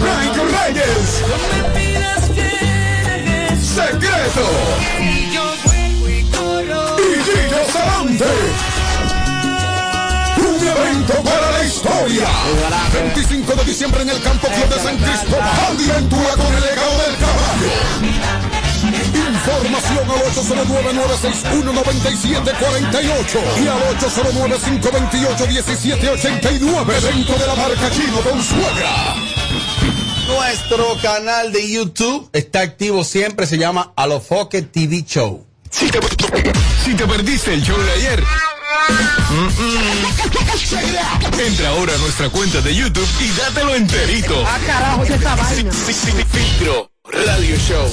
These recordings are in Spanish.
Frank Reyes. Secreto. Y Gillo Sarante. Un evento para la historia. 25 de diciembre en el Campo Club de San Cristóbal. Aventura con el legado del caballo. Información al 809-961-9748 y al 809-528-1789 dentro de la marca Chino Don Suegra. Nuestro canal de YouTube está activo siempre, se llama Alofoque TV Show. Si te, si te perdiste el show de ayer, entra ahora a nuestra cuenta de YouTube y dátelo enterito. Ah, carajo, ¿qué esta vaina? Filtro Radio Show.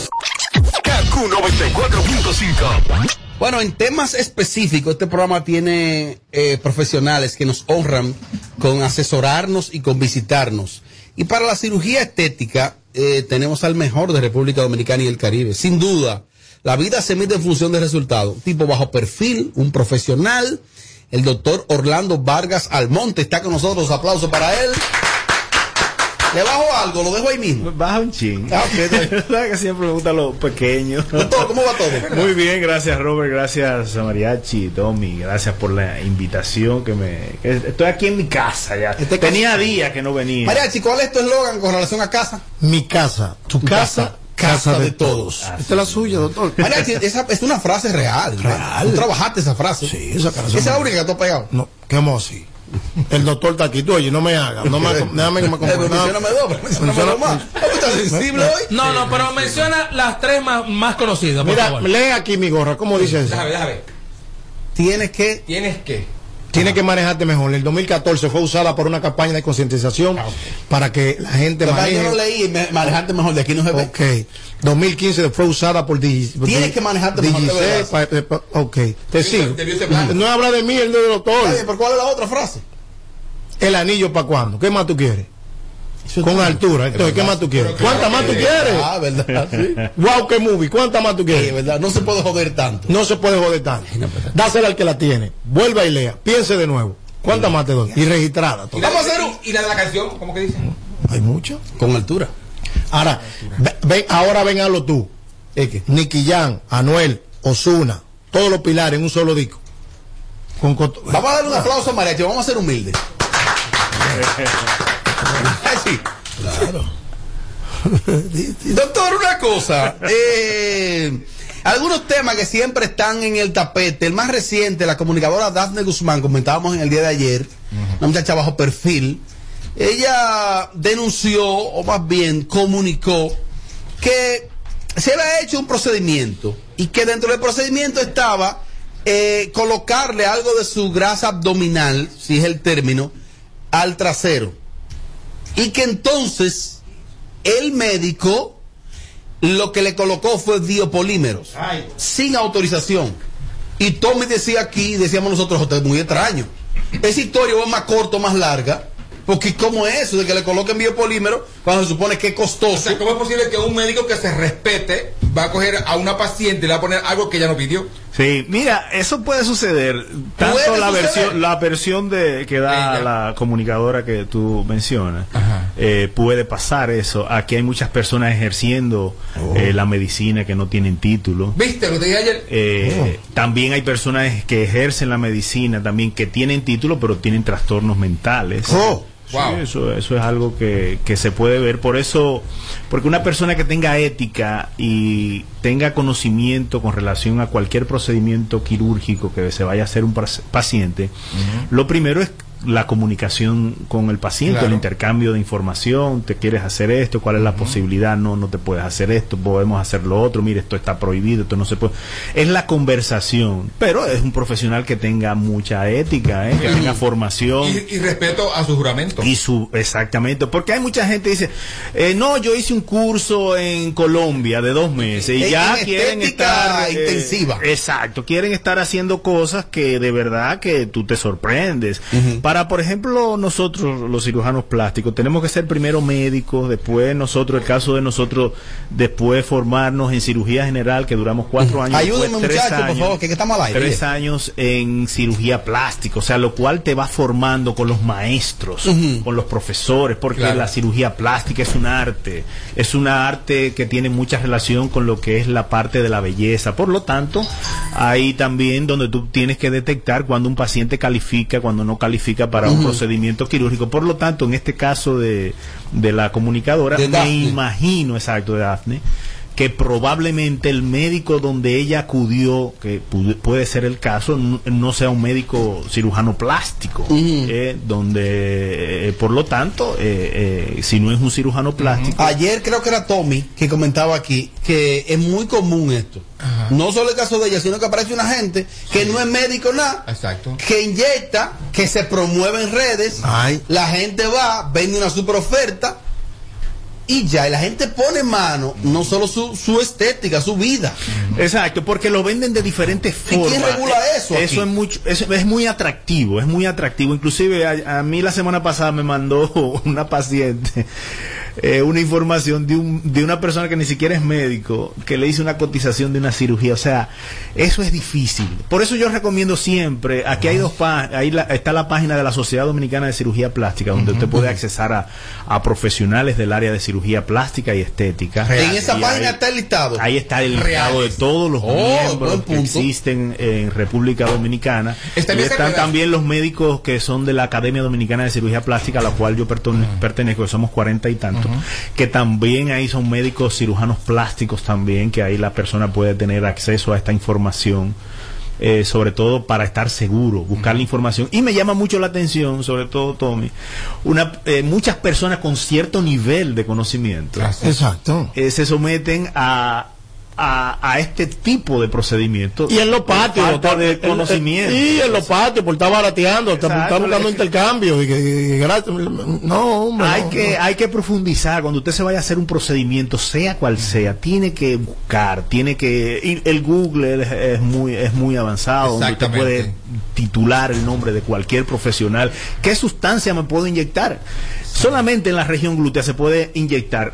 KQ 94.5. Bueno, en temas específicos, este programa tiene eh, profesionales que nos honran con asesorarnos y con visitarnos. Y para la cirugía estética, eh, tenemos al mejor de República Dominicana y el Caribe. Sin duda, la vida se mide en función de resultados. Tipo bajo perfil, un profesional. El doctor Orlando Vargas Almonte está con nosotros. Aplauso para él. ¿Le bajo algo? ¿Lo dejo ahí mismo? Baja un ching. Ah, ok, está bien. ¿Sabes que siempre me gusta lo pequeño? Doctor, ¿cómo va todo? Muy bien, gracias Robert, gracias a Mariachi, Tommy, gracias por la invitación que me... que estoy aquí en mi casa ya. Este Tenía días que no venía. Mariachi, ¿cuál es tu eslogan con relación a casa? Mi casa, tu casa, casa, de, todos. Ah, Esta es la suya, doctor. Mariachi, esa es una frase real. Real. Tú trabajaste esa frase. Sí, esa cara. Esa es la única que tú has pegado. No, ¿qué así? El doctor está aquí, tú oye, no me hagas, no me, déjame que me mencióname dos, mencióname más. ¿Cómo estás sensible hoy? No, no, pero menciona las tres más, más conocidas, por Mira, favor. lee aquí mi gorra, ¿cómo dice eso? Déjame, déjame. Tienes que Tienes que. Tiene que manejarte mejor. El 2014 fue usada por una campaña de concientización para que la gente que maneje. yo lo leí y me- manejarte mejor de aquí no se ve. Ok. 2015 fue usada por Digi- Tienes que manejarte mejor, de pa- eh, pa- Ok. Te sigo. No habla de mí, el del Oye, doctor. ¿pero cuál es la otra frase? El anillo para cuándo? ¿Qué más tú quieres? Con altura. Entonces, ¿qué más tú quieres? ¿Cuántas más tú quieres? Ah, verdad. Sí. Wow, qué movie. ¿Cuántas más tú Sí, es quieres? verdad. No se puede joder tanto. No se puede joder tanto. Dásela al que la tiene. Vuelva y lea. Piense de nuevo. ¿Cuántas más te doy? Y registrada. todas. Vamos a hacer un- ¿Y la de la canción? ¿Cómo que dice? Hay mucho. Con altura. Ahora, ve- ven, ahora ven a lo tú. Nicky Jam, Anuel, Osuna, todos los pilares en un solo disco. Con Vamos a darle un aplauso a Mariachi. Vamos a ser humildes. Sí. Doctor, una cosa. eh, algunos temas que siempre están en el tapete. El más reciente, la comunicadora Daphne Guzmán, comentábamos en el día de ayer, una muchacha bajo perfil. Ella denunció, o más bien comunicó, que se había hecho un procedimiento y que dentro del procedimiento estaba eh, colocarle algo de su grasa abdominal, si es el término, al trasero. Y que entonces el médico lo que le colocó fue biopolímeros, sin autorización. Y Tommy decía aquí, decíamos nosotros, "Esto es muy extraño. Esa historia va más corta o más larga, porque ¿cómo es eso de que le coloquen biopolímeros cuando se supone que es O costoso? sea, ¿cómo es posible que un médico que se respete va a coger a una paciente y le va a poner algo que ella no pidió? Sí, mira, eso puede suceder. Tanto Puede la suceder. versión, la versión de que da la comunicadora que tú mencionas, eh, puede pasar eso. Aquí hay muchas personas ejerciendo eh, la medicina que no tienen título. ¿Viste lo que te dije ayer? Eh, También hay personas que ejercen la medicina, también que tienen título, pero tienen trastornos mentales. Oh, Sí, eso, eso es algo que, que se puede ver. Por eso, porque una persona que tenga ética y tenga conocimiento con relación a cualquier procedimiento quirúrgico que se vaya a hacer un paciente, lo primero es la comunicación con el paciente, Claro. el intercambio de información, te quieres hacer esto, cuál es la posibilidad, no, no te puedes hacer esto, podemos hacer lo otro, mire, esto está prohibido, esto no se puede. Es la conversación, pero es un profesional que tenga mucha ética, ¿eh? que Claro. tenga formación. Y, y respeto a su juramento. Y su, exactamente, porque hay mucha gente que dice, eh, no, yo hice un curso en Colombia de dos meses y En- ya en quieren estar... eh, intensiva. exacto, quieren estar haciendo cosas que de verdad que tú te sorprendes. Para, por ejemplo, nosotros, los cirujanos plásticos, tenemos que ser primero médicos, después nosotros, el caso de nosotros, después formarnos en cirugía general, que duramos cuatro años. Ayúdeme, después tres muchacho, por favor, que, que estamos al aire. Tres años en cirugía plástica, o sea, lo cual te va formando con los maestros, con los profesores, porque Claro. la cirugía plástica es un arte, es una arte que tiene mucha relación con lo que es la parte de la belleza. Por lo tanto, ahí también donde tú tienes que detectar cuando un paciente califica, cuando no califica para un procedimiento quirúrgico. Por lo tanto, en este caso de, de la comunicadora, De me imagino, exacto, de Daphne, que probablemente el médico donde ella acudió, que pu- puede ser el caso, no sea un médico cirujano plástico, eh, donde, eh, por lo tanto, eh, eh, si no es un cirujano plástico, Ayer creo que era Tommy que comentaba aquí que es muy común esto. No solo el caso de ella, sino que aparece una gente que no es médico nada, Exacto. que inyecta, que se promueve en redes, Ay. la gente va, vende una super oferta y ya, y la gente pone en mano no solo su, su estética, su vida. Exacto, porque lo venden de diferentes ¿Y formas. quién regula eso aquí? Eso es mucho, eso es muy atractivo, es muy atractivo. Inclusive a, a mí la semana pasada me mandó una paciente eh, una información de, un, de una persona que ni siquiera es médico, que le hizo una cotización de una cirugía. O sea, eso es difícil. Por eso yo recomiendo siempre, aquí hay dos páginas, ahí la- está la página de la Sociedad Dominicana de Cirugía Plástica, donde usted puede accesar a, a profesionales del área de cirugía plástica y estética. En esa Y página ahí- está el listado. Ahí está el listado de todos los Oh, miembros que existen en República Dominicana. Está y bien están también los médicos que son de la Academia Dominicana de Cirugía Plástica, a la cual yo pertenezco, que somos cuarenta y tantos, que también ahí son médicos cirujanos plásticos también, que ahí la persona puede tener acceso a esta información. eh, sobre todo para estar seguro, buscar la información. Y me llama mucho la atención, sobre todo Tommy, una, eh, muchas personas con cierto nivel de conocimiento Exacto. eh, se someten a, a, a este tipo de procedimientos. Y en los patios. Falta de en- conocimiento. Y en los patios, por estar barateando, Exacto, está buscando le- intercambio. Y que, no, hombre. hay no, que, no. hay que profundizar. Cuando usted se vaya a hacer un procedimiento, sea cual sea, tiene que buscar, tiene que. y el Google es, es muy, es muy avanzado, donde usted puede titular el nombre de cualquier profesional. ¿Qué sustancia me puedo inyectar? Solamente en la región glútea se puede inyectar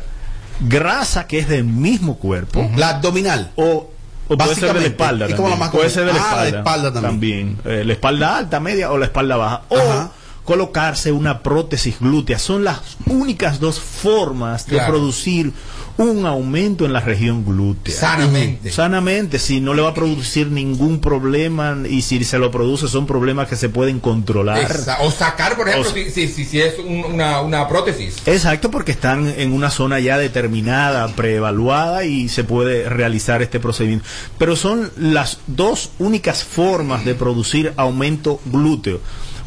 grasa que es del mismo cuerpo. La abdominal. O, o puede ser de la espalda. como también. la puede ser de la Ah, espalda. la espalda también. Eh, la espalda alta, media o la espalda baja. O Ajá. colocarse una prótesis glútea. Son las únicas dos formas de Claro. producir un aumento en la región glútea. Sanamente. Sanamente, si no le va a producir ningún problema y si se lo produce son problemas que se pueden controlar. O sacar, por ejemplo, O- si, si, si, si es un- una, una prótesis. Exacto, porque están en una zona ya determinada, preevaluada y se puede realizar este procedimiento. Pero son las dos únicas formas de producir aumento glúteo.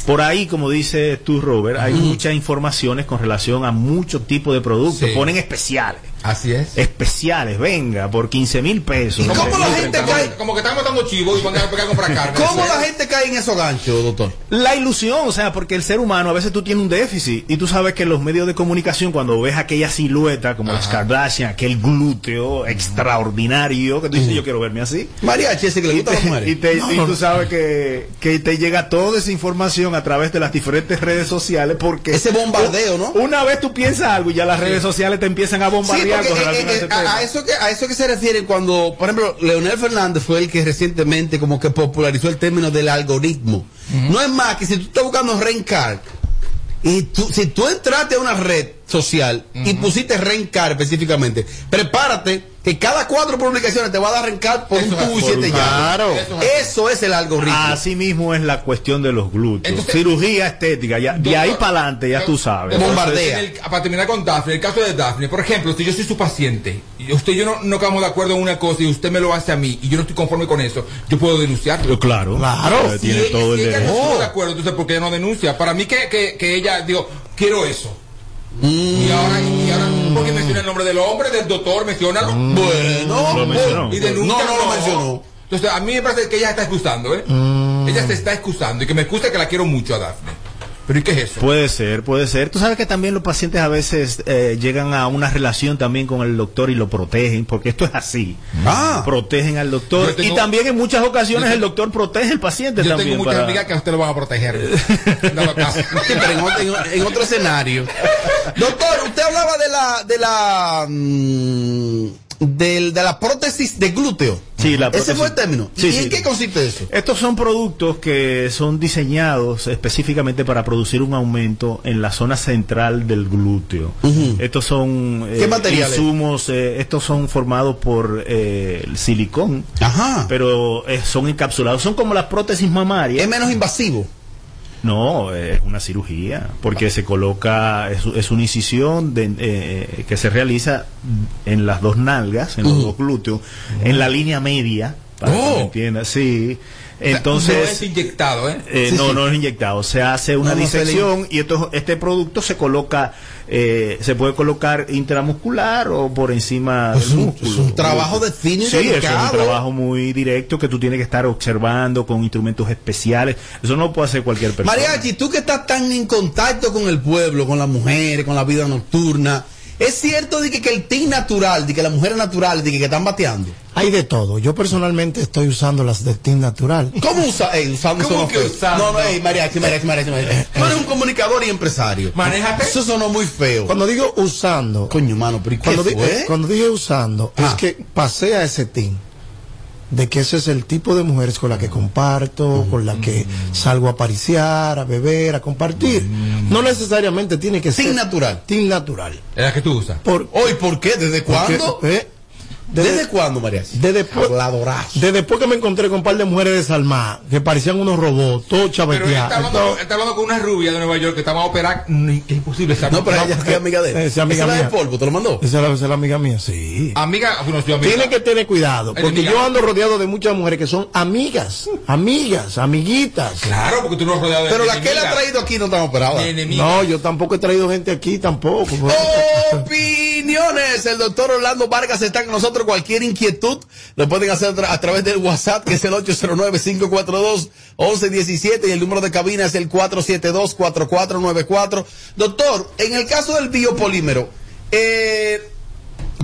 Por ahí, como dice tú, Robert, hay muchas informaciones con relación a muchos tipos de productos. Sí. Ponen especiales. Así es. Especiales, venga, por 15 mil pesos. ¿Y cómo la gente como, cae? como que están matando chivos y van a pegar a comprar carne. ¿Cómo la gente cae en esos ganchos, doctor? La ilusión, o sea, porque el ser humano a veces tú tienes un déficit y tú sabes que en los medios de comunicación cuando ves aquella silueta como las Ajá. Kardashian, aquel glúteo extraordinario que tú dices yo quiero verme así. Mariachi, ese que le Y, gusta a las te- mujeres. y te- y tú sabes que, que te llega toda esa información a través de las diferentes redes sociales porque Ese bombardeo, ¿no? Una vez tú piensas algo y ya las redes sociales te empiezan a Sí, bombardear porque eh, eh, a, tema. a eso que, a eso que se refiere cuando, por ejemplo, Leonel Fernández fue el que recientemente como que popularizó el término del algoritmo. No es más que si tú estás buscando Rencar y tú, si tú entraste a una red social y pusiste Rencar específicamente, prepárate que cada cuatro publicaciones te va a dar Rencar por Eso un tubo y siete. Claro. Eso es así. Eso es el algoritmo. Así mismo es la cuestión de los glúteos. Entonces- Cirugía estética, ya, de ahí para adelante ya tú sabes. Doctor, Bombardea. el- para terminar con Daphne, el caso de Daphne, por ejemplo, si yo soy su paciente y usted y yo no, no quedamos de acuerdo en una cosa y usted me lo hace a mí y yo no estoy conforme con eso, yo puedo denunciarlo. Claro, Claro. Eh, Si tiene ella- todo el si ella derecho. no de acuerdo, entonces ¿por qué ella no denuncia? Para mí que, que, que ella, digo, quiero eso. Y ahora, y ahora, porque menciona el nombre del hombre, del doctor, menciona Bueno, Lo mencionó. y denuncia. No, no lo mencionó. Entonces, a mí me parece que ella está excusando, ¿eh? Ella se está excusando y que me excusa que la quiero mucho a Daphne. ¿Pero y qué es eso? Puede ser, puede ser. Tú sabes que también los pacientes a veces eh, llegan a una relación también con el doctor y lo protegen, porque esto es así. Ah. Protegen al doctor Yo tengo- y también en muchas ocasiones yo el doctor protege al paciente Yo también. tengo muchas para- amigas que a usted lo van a proteger. Dado caso. Sí, pero en, otro- en- en otro escenario. Doctor, usted hablaba de la de la mm, del- de la prótesis de glúteo. Sí, la Ese fue el término. Sí, ¿Y sí. en qué consiste eso? Estos son productos que son diseñados específicamente para producir un aumento en la zona central del glúteo. Estos son eh, ¿Qué materiales? insumos, eh, estos son formados por eh, el silicón, Ajá. pero eh, son encapsulados. Son como las prótesis mamarias. Es menos invasivo. No, es una cirugía, porque se coloca, es, es una incisión de, eh, que se realiza en las dos nalgas, en los dos glúteos, en la línea media, para que Oh. me entiendas, sí. No es Entonces, inyectado, ¿eh? eh, Sí, no, sí. no es inyectado, se hace una No, disección y esto, este producto se coloca, eh, se puede colocar intramuscular o por encima Es del un- músculo. es un trabajo de fino y Sí, eso es un trabajo muy directo que tú tienes que estar observando con instrumentos especiales. Eso no lo puede hacer cualquier persona. Mariachi, tú que estás tan en contacto con el pueblo, con las mujeres, con la vida nocturna, ¿es cierto de que, que el team natural, de que las mujeres naturales, de que, que están bateando? Hay de todo. Yo personalmente estoy usando las de Team Natural. ¿Cómo usa? Ey, usando ¿Cómo que usando? No, no, ey, mariachi, mariachi, mariachi, mariachi. Tú eres un comunicador y empresario. Manéjate. Eso sonó muy feo. Cuando digo usando, Coño, mano, pero ¿y qué cuando, di- fue? cuando dije usando, Ah. es que pasé a ese team. De que ese es el tipo de mujeres con la que comparto, con la que salgo a pariciar, a beber, a compartir. No necesariamente tiene que ser natural. team natural. Es la que tú usas. Por, Hoy, ¿por qué? ¿Desde cuándo? porque, eh, ¿Desde, desde, cuándo, mariachi? desde desde después que me encontré con un par de mujeres desalmadas, que parecían unos robots, todos Pero él está chaveteados. Entonces, él está hablando con una rubia de Nueva York que estaba a operar. Que es imposible estar No, pero ella es amiga de él. Esa es amiga Esa la de polvo, ¿te lo mandó? Esa es la, esa es la amiga mía, sí. Amiga, bueno, yo amiga. Tiene que tener cuidado, porque yo ando rodeado de muchas mujeres que son amigas, amigas, amiguitas. Claro, porque tú no has rodeado de Pero la que él ha traído aquí no están operadas. No, yo tampoco he traído gente aquí, tampoco. Opiniones. El doctor Orlando Vargas está con nosotros. Cualquier inquietud lo pueden hacer a través del WhatsApp, que es el 809-542-1117 y el número de cabina es el 472-4494. Doctor, en el caso del biopolímero, eh,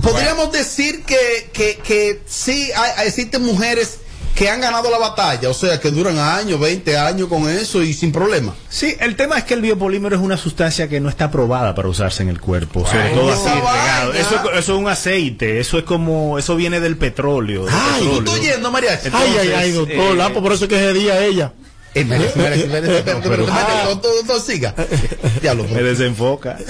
podríamos decir que, que, que sí hay- existen mujeres que han ganado la batalla, o sea, que duran años, 20 años con eso y sin problema. Sí, el tema es que el biopolímero es una sustancia que no está aprobada para usarse en el cuerpo, sobre todo así regado. Eso, eso es un aceite, eso es como, eso viene del petróleo. del Ay, ¿Tú petróleo. estás oyendo, Mariachi? Entonces, ay, ay, ay, doctor, eh, Lapo, por eso es que ese día ella. Pero- siga. Diablo, Me desenfoca.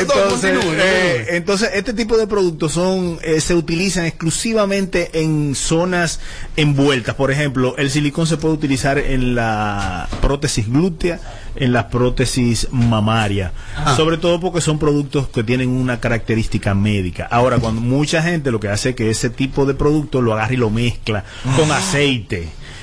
Entonces, eh, entonces, este tipo de productos son eh, se utilizan exclusivamente en zonas envueltas. Por ejemplo, el silicón se puede utilizar en la prótesis glútea, en la prótesis mamaria, Ah. sobre todo porque son productos que tienen una característica médica. Ahora, cuando mucha gente lo que hace es que ese tipo de producto lo agarra y lo mezcla con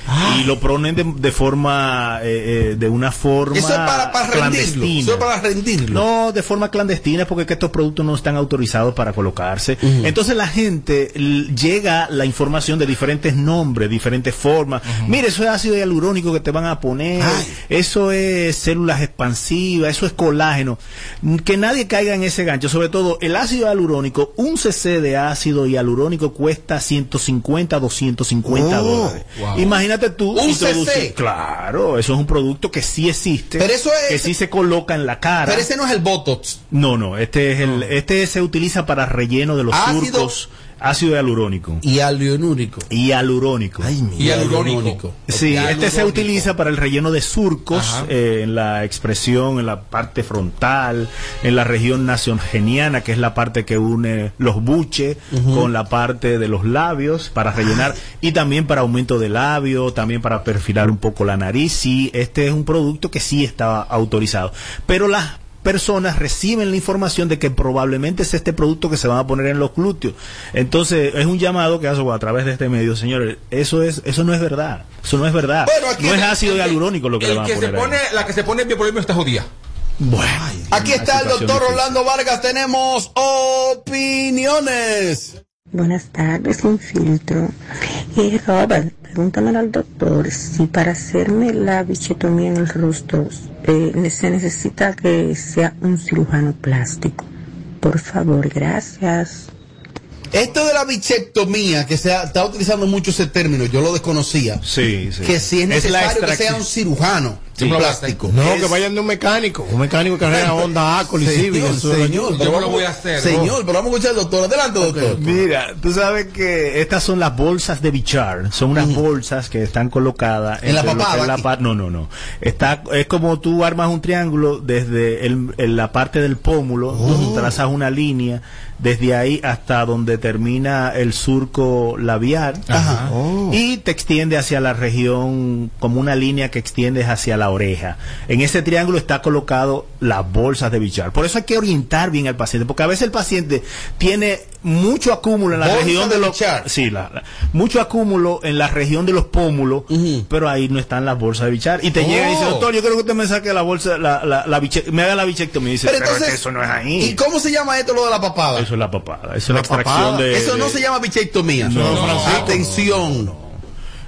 Ah. Y lo ponen de, de forma, eh, eh, de una forma Eso es para, para rendirlo. clandestina. Eso es para rendirlo. No, de forma clandestina, porque es que estos productos no están autorizados para colocarse. Entonces la gente llega la información de diferentes nombres, diferentes formas. Mire, eso es ácido hialurónico que te van a poner, Ay. eso es células expansivas, eso es colágeno. Que nadie caiga en ese gancho. Sobre todo, el ácido hialurónico, un cc de ácido hialurónico cuesta 150, 250 Oh, dólares. wow. Imagínate tú. Un cc. Claro, eso es un producto que sí existe. Pero eso es- Que sí se coloca en la cara. Pero ese no es el Botox. No, no, este es el, este se utiliza para relleno de los Ácido- surcos, ácido hialurónico Y alionúrico. y hialurónico. Y alurónico. Sí, este se utiliza para el relleno de surcos eh, en la expresión, en la parte frontal, en la región nasogeníana, que es la parte que une los buches con la parte de los labios para rellenar y también para aumento de labio, también para perfilar un poco la nariz. Sí, este es un producto que sí está autorizado. Pero las personas reciben la información de que probablemente es este producto que se van a poner en los glúteos. Entonces, es un llamado que hago a través de este medio, señores, eso es eso no es verdad. Eso no es verdad. Bueno, aquí no es ácido hialurónico lo que le van a que se poner. ahí. pone, La que se pone en está jodida. Bueno, Aquí está el doctor difícil. Orlando Vargas. Tenemos opiniones. Buenas tardes, sin filtro. Y Robert, pregúntame al doctor si para hacerme la bichetomía en el rostro eh, se necesita que sea un cirujano plástico. Por favor, gracias. Esto de la bichectomía, que se ha- está utilizando mucho ese término, yo lo desconocía. Sí, sí. Que si es necesario que sea un cirujano Sí. plástico. No, Es- que vayan de un mecánico. Un mecánico que carrera Honda, Acol y Civic. Señor, Yo lo voy a hacer, Señor, pero vamos a escuchar al doctor. Adelante, doctor. Mira, tú sabes que estas son las bolsas de bichar, son unas bolsas que están colocadas ¿En la papada la no, no, no. Está es como tú armas un triángulo desde el- en la parte del pómulo, Oh. trazas una línea desde ahí hasta donde termina el surco labial Ajá. Oh. y te extiende hacia la región como una línea que extiendes hacia la oreja. En ese triángulo está colocado las bolsas de bichar. Por eso hay que orientar bien al paciente, porque a veces el paciente tiene mucho acúmulo en la Bolsa región de de los sí, la- la- mucho acúmulo en la región de los pómulos, pero ahí no están las bolsas de bichar y te llega y dice, Oh. "Doctor, yo creo que usted me saque la bolsa la, la, biche- me haga la bichectomía." Y dice, Pero "Pero es que entonces, eso no es ahí." ¿y cómo se llama esto lo de la papada? Eso es la papada, eso es la, extracción papada. de Eso no de- se llama bichectomía. No, no, Francisco. Atención.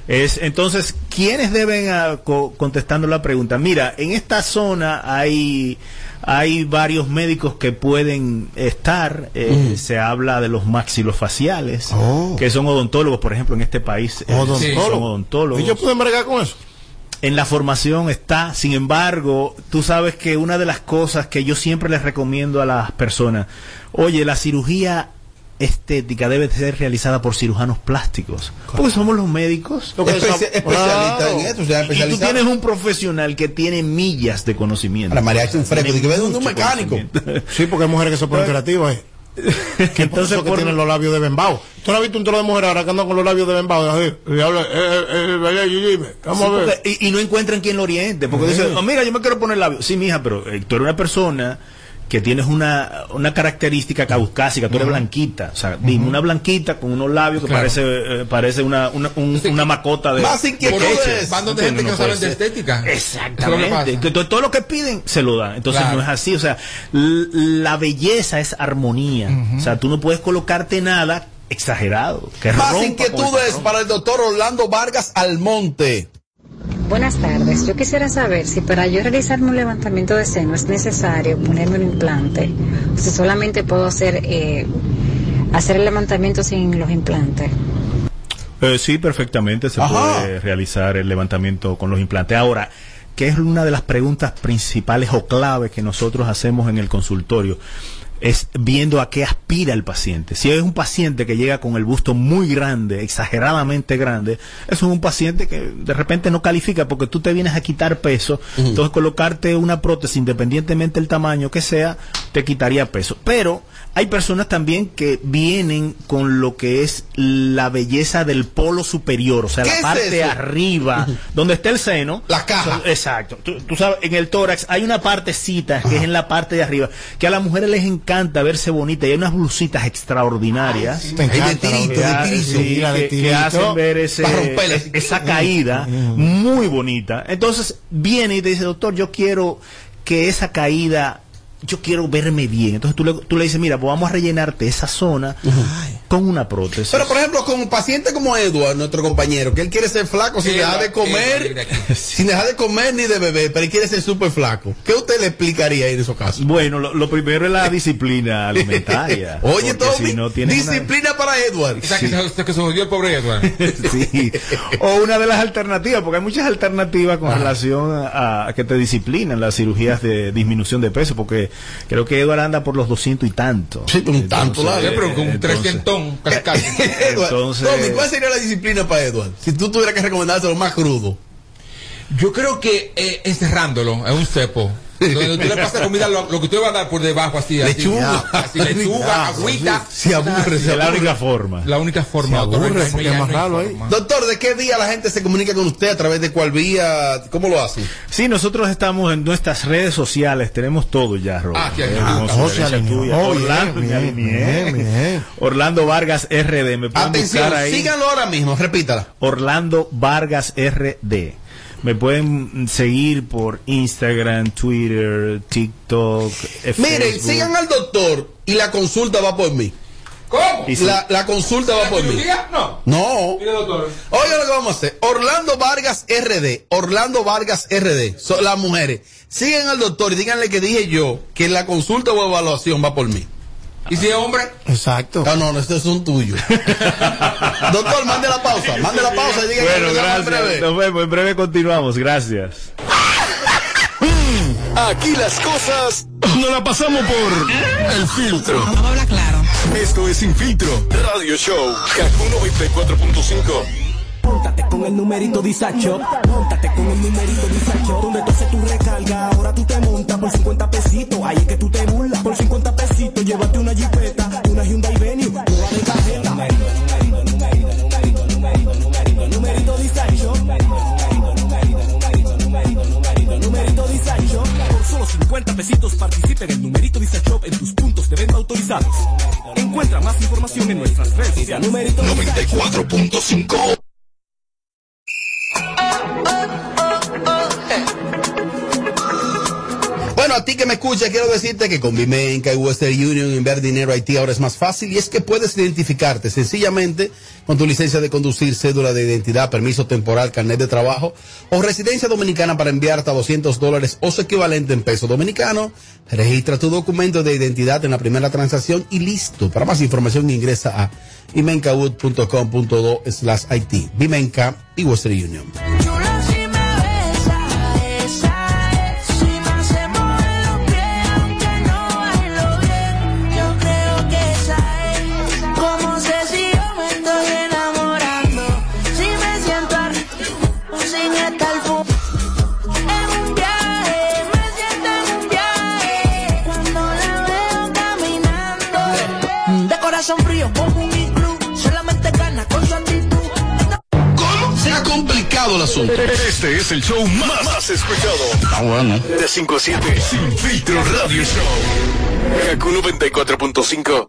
Es, entonces, ¿quiénes deben, ah, co- contestando la pregunta? Mira, en esta zona hay, hay varios médicos que pueden estar. eh, Se habla de los maxilofaciales, Oh. que son odontólogos, por ejemplo, en este país. eh, son odontólogos. ¿Ellos pueden bregar con eso? En la formación está, sin embargo, tú sabes que una de las cosas que yo siempre les recomiendo a las personas, oye, la cirugía estética debe ser realizada por cirujanos plásticos, porque somos los médicos. Lo que Especia- esa- especialista Claro. en esto, o sea, Y tú tienes un profesional que tiene millas de conocimiento. Para María un fresco, que un mecánico. Sí, porque hay mujeres que se ponen creativas. eh. Entonces, por eso que por- tienen los labios de bembao. ¿Tú no has visto un toro de mujer ahora que anda con los labios de bembao? Eh, eh, eh, y no encuentran quien lo oriente, porque dicen, "Oh, mira, yo me quiero poner labios. Sí, mija, pero eh, tú eres una persona que tienes una, una característica caucásica, tú eres blanquita, o sea, dime una blanquita con unos labios que Claro. parece eh, parece una, una, un- una macota de Más inquietudes. Van donde gente que no puede saben de estética. Eso es lo que Exactamente. pasa. Entonces, todo lo que piden se lo dan. Entonces Claro. no es así. O sea, la belleza es armonía. O sea, tú no puedes colocarte nada exagerado. Que Más inquietudes para el doctor Orlando Vargas Almonte. Buenas tardes. Yo quisiera saber si para yo realizarme un levantamiento de seno es necesario ponerme un implante o si solamente puedo hacer eh, hacer el levantamiento sin los implantes. Eh, sí, perfectamente se Ajá. puede realizar el levantamiento con los implantes. Ahora, ¿qué es una de las preguntas principales o claves que nosotros hacemos en el consultorio? Es viendo a qué aspira el paciente. Si es un paciente que llega con el busto muy grande, exageradamente grande, eso es un paciente que de repente no califica porque tú te vienes a quitar peso. Entonces colocarte una prótesis, independientemente del tamaño que sea, te quitaría peso. Pero hay personas también que vienen con lo que es la belleza del polo superior, o sea, ¿Qué la parte de arriba, donde está el seno. La caja. Son- exacto. Tú, tú sabes, en el tórax hay una partecita que es en la parte de arriba, que a las mujeres les encanta verse bonita y hay unas blusitas extraordinarias. De encanta la tirito, de que, tirito. sí, Mira, de que- hacen ver ese, esa caída muy bonita. Entonces viene y te dice, doctor, yo quiero que esa caída, yo quiero verme bien. Entonces tú le, tú le dices, mira, pues vamos a rellenarte esa zona con una prótesis. Pero, por ejemplo, con un paciente como Edward, nuestro compañero, que él quiere ser flaco sin Edward, dejar de comer, sin dejar de comer ni de beber, pero él quiere ser súper flaco. ¿Qué usted le explicaría en esos casos? Bueno, lo, lo primero es la disciplina alimentaria. Oye, Tommy, si no tienes una- disciplina para Edward. O sea, que, se, que se jodió el pobre Edward. sí. O una de las alternativas, porque hay muchas alternativas con relación a, a que te disciplinan las cirugías de disminución de peso, porque creo que Eduardo anda por los 200 y tanto. Sí, un tanto, largo. pero con un entonces- 300 casi casi. Edward, Entonces- Tommy, ¿cuál sería la disciplina para Edward? Si tú tuvieras que recomendárselo más crudo. Yo creo que eh, encerrándolo es un cepo. Donde tú le pasas comida, lo, lo que tú le vas a dar por debajo, así. Lechuga. Así, lechuga, agüita. Se aburre, se Es la única forma. La única forma. Se aburre, porque ahí. Doctor, ¿de qué día la gente se comunica con usted? ¿A través de cuál vía? ¿Cómo lo hacen? Sí, nosotros estamos en nuestras redes sociales, tenemos todo ya, Robert. Ah. Eh, Ah. Oh, Orlando, Vargas RD, me pueden Atención, buscar ahí. síganlo ahora mismo, repítala. Orlando Vargas RD. Me pueden seguir por Instagram, Twitter, TikTok, eh, Miren, Facebook. sigan al doctor y la consulta va por mí. ¿Cómo? La, la consulta va ¿La por mí. No. No. Mire, doctor. Oiga lo que vamos a hacer. Orlando Vargas RD. Orlando Vargas RD. Son las mujeres. Siguen al doctor y díganle que dije yo que la consulta o evaluación va por mí. ¿Y si es hombre? Exacto. No, no, no, estos son tuyos. doctor, mande la pausa. Mande la pausa y diga que Bueno, en gracias. breve. Nos vemos. En breve continuamos. Gracias. Aquí las cosas no la pasamos por el filtro. Claro. Esto es Sin Filtro Radio Show. Kaku 94.5. Póntate con el numerito Disacho. Póntate con el numerito Disacho. Donde tú haces tu recarga, ahora tú te montas por 50 pesitos. Ahí es que tú te burlas. Por 50 pesitos, llévate una jipeta, una Hyundai Venue, nueva de cajeta. Numerito, numerito, numerito, numerito, numerito, numerito, numerito. Por solo 50 pesitos participa en el numerito Disacho en tus puntos de venta autorizados. Encuentra más información en nuestras redes sociales. Numerito Disacho. 94.5. a ti que me escuchas, quiero decirte que con Vimenca y Western Union enviar dinero a Haití ahora es más fácil y es que puedes identificarte sencillamente con tu licencia de conducir, cédula de identidad, permiso temporal, carnet de trabajo o residencia dominicana para enviar hasta 200 dólares o su equivalente en peso dominicano. Registra tu documento de identidad en la primera transacción y listo. Para más información ingresa a vimencawood.com.do slash Haití. Vimenca y Western Union. Frío, como un iglú. Solamente gana con su actitud. ¿Cómo? Se ha complicado el asunto. Este es el show más, más escuchado. Ah, bueno. De 5 a 7. Sin Filtro Radio Show. Kaku 94.5.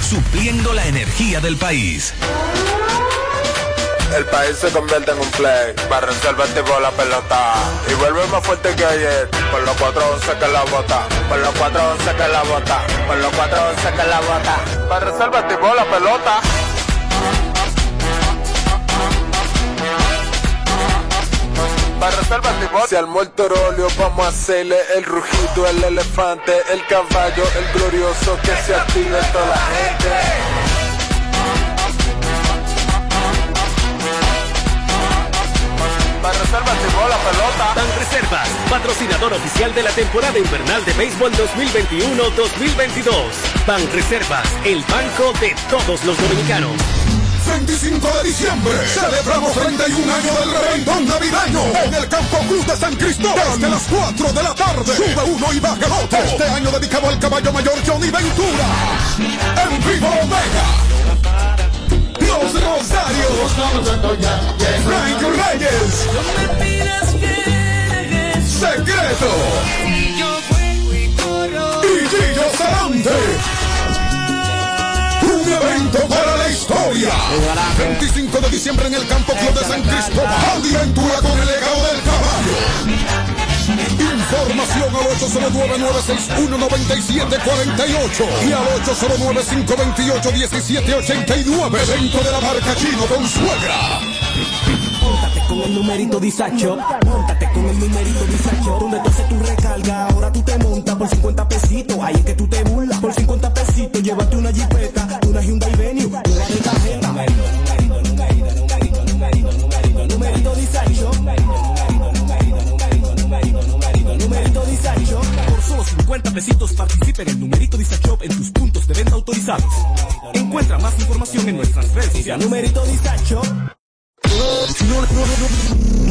Supliendo la energía del país. El país se convierte en un play. Para resolverte por la pelota. Y vuelve más fuerte que ayer. Por los 411 que la bota. Por los 411 que la bota. Por los 411 que la bota. Para resolverte por la pelota. Para resolverte por Se armó el torolio, vamos a hacerle el rugido, el elefante, el caballo, el glorioso que se active toda la gente. Reservas llegó la pelota. Ban Reservas, patrocinador oficial de la temporada invernal de béisbol 2021-2022. Ban Reservas, el banco de todos los dominicanos. 25 de diciembre celebramos 31 años del reventón navideño en el Campo Cruz de San Cristóbal desde las 4 de la tarde. Sube uno y baja otro. Este año dedicado al caballo mayor Johnny Ventura. En vivo Omega. Los Rosarios. Frank Reyes. Secreto. Y Gillo Sarante. Para la historia. 25 de diciembre en el Campo Club de San Cristóbal. Aventura con el legado del caballo. Información al 809-961-9748 y al 809-528-1789 dentro de la marca Chino con suegra. Póntate con el numerito Disacho. Con el numerito Disacho. Donde tú haces tu recarga, ahora tú te montas por 50 pesitos. Ahí es que tú te burlas. Por 50 pesitos, llévate una jipeta, una Hyundai Venue, nueva de cajeta. Numerito, numerito. Numerito, numerito, numerito, numerito, numerito, numerito, numerito Disacho. Por solo 50 pesitos participa en el numerito Disacho en tus puntos de venta autorizados. Encuentra más información en nuestras redes sociales. Numerito Disacho.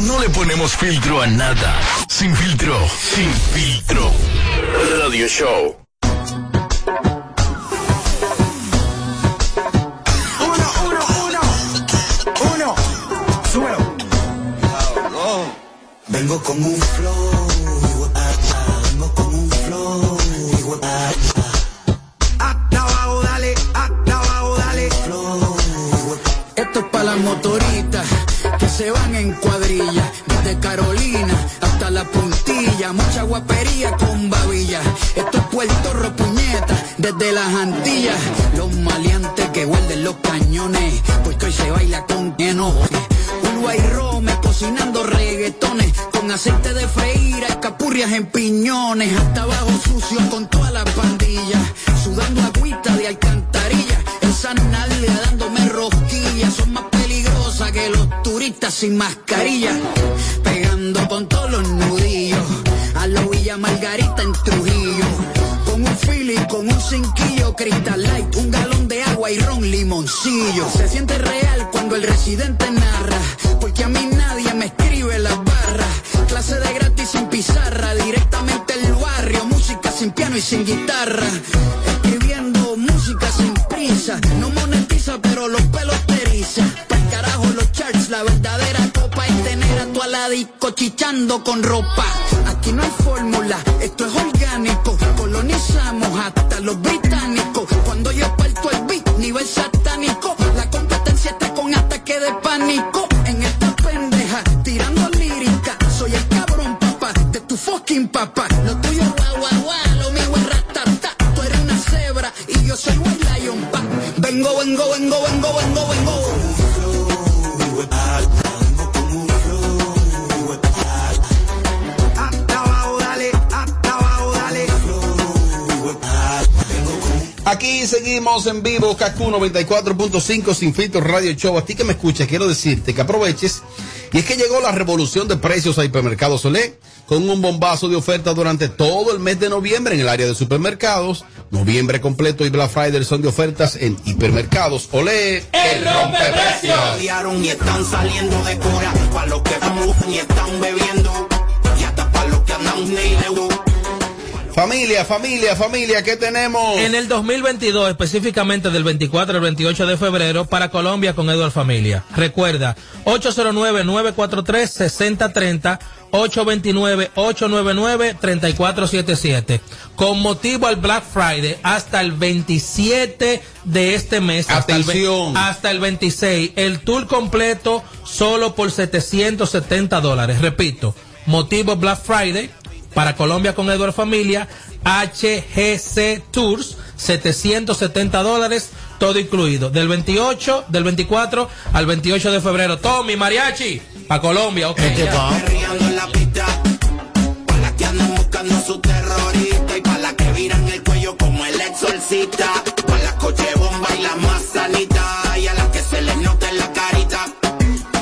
No, le ponemos filtro a nada. Sin filtro, sin filtro. Radio Show. Uno, uno, uno. Uno. Súbelo. Vengo con un flow en piñones, hasta abajo sucio con toda la pandilla, sudando agüita de alcantarilla, en San Nalia dándome rosquillas, son más peligrosas que los turistas sin mascarilla, pegando con todos los nudillos, a la Villa Margarita en Trujillo, con un feeling, con un cinquillo, Crystal Light, un galón de agua y ron limoncillo. Se siente real cuando el residente narra, sin guitarra. Escribiendo música sin prisa, no monetiza pero los pelos te eriza. Pa'l carajo los charts, la verdadera copa es tener a tu aladico chichando con ropa. Aquí no hay fórmula, es seguimos en vivo, KQ 94.5 Sin Filtro Radio Show. A ti que me escuchas, quiero decirte que aproveches. Y es que llegó la revolución de precios a Hipermercados Olé con un bombazo de ofertas durante todo el mes de noviembre en el área de supermercados. Noviembre completo y Black Friday son de ofertas en Hipermercados Olé. El rompeprecios. y están saliendo de cora. Pa' los que estamos y están bebiendo. Y hasta pa' los que andan. Familia, familia, familia, ¿qué tenemos? En el 2022, específicamente del 24 al 28 de febrero, para Colombia con Eduard Familia. Recuerda, 809-943-6030, 829-899-3477. Con motivo al Black Friday, hasta el 27 de este mes, hasta el, ve- Atención. hasta el 26, el tour completo solo por 770 dólares. Repito, motivo Black Friday, para Colombia con Eduard Familia, HGC Tours, 770 dólares, todo incluido. Del 28, del 24 al 28 de febrero. Tommy, mariachi, para Colombia, ok. las que andan buscando su terrorista. Y pa' las que viran el cuello como el exorcista. Pa' las coche bomba y las más sanitas. Y a las que se les nota en la carita.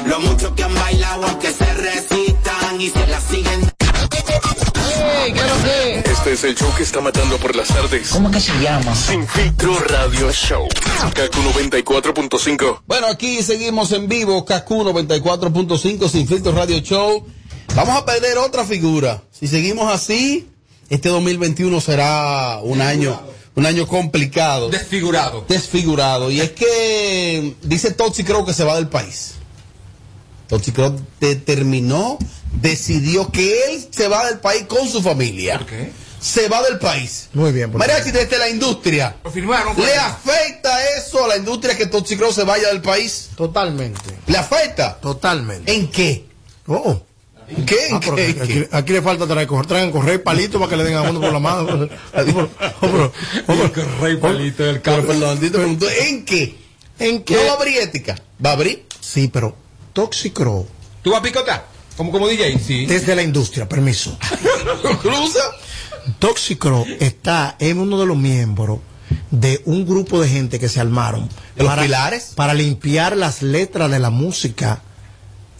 Lo mucho que han bailado aunque se resistan. Y se la siguen. Es el show que está matando por las tardes. ¿Cómo que se llama? Sin filtro radio show. KQ 94.5. Bueno, aquí seguimos en vivo, KQ 94.5 Sin Filtro Radio Show. Vamos a perder otra figura. Si seguimos así, este 2021 será un año, un año complicado. Desfigurado. Desfigurado. Y es que dice Toxi creo que se va del país. Toxi creo determinó, decidió que él se va del país con su familia. Se va del país. Muy bien. Mariachi, desde la industria. Lo firmaron. ¿Le afecta eso a la industria que Toxicro se vaya del país? Totalmente. ¿Le afecta? Totalmente. ¿En qué? Oh. ¿En qué? ¿En Ah, qué? aquí, aquí- aquí le falta traer, coger, traigan correr palito para que le den a uno por la mano. Rey palito del Pero perdón, Tito preguntó, ¿en qué? ¿En qué? ¿No va a abrir ética? ¿Va a abrir? Sí, pero Toxicro, ¿Tú vas a picotar? Como, como DJ, sí. desde la industria, permiso. ¿Cruza? Toxicro está en uno de los miembros de un grupo de gente que se armaron ¿De los pilares? para limpiar las letras de la música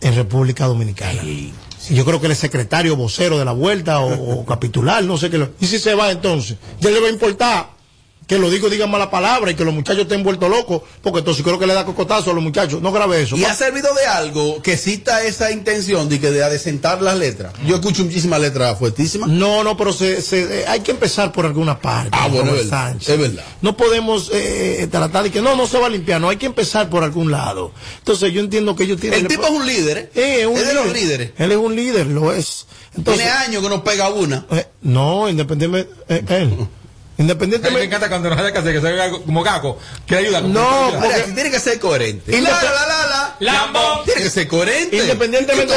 en República Dominicana. Sí, yo creo que él es secretario, vocero de la vuelta o, o capitular, no sé qué. lo- ¿Y si se va entonces? ¿Ya le va a importar? Que los discos digan mala palabra y que los muchachos estén vueltos locos, porque entonces creo que le da cocotazo a los muchachos. No grabe eso. ¿Y pa. ha servido de algo que cita esa intención de que de adecentar las letras? Yo escucho muchísimas letras fuertísimas. No, no, pero se, se- eh, hay que empezar por alguna parte. Ah, bueno, es verdad, es verdad. No podemos eh, tratar de que no, no se va a limpiar, no, hay que empezar por algún lado. Entonces yo entiendo que ellos tienen... El tipo es un líder, ¿eh? Eh, es un Es de los líder. líderes. Él es un líder, lo es. Entonces, Tiene años que no pega una. eh, no, independientemente... eh, él. A mí me Independientemente... encanta cuando nos hace que se como gaco, que ayuda. No, que ayuda. Mira, tiene que ser coherente. Independ- La, la, la, la. Tiene que ser coherente. Independientemente,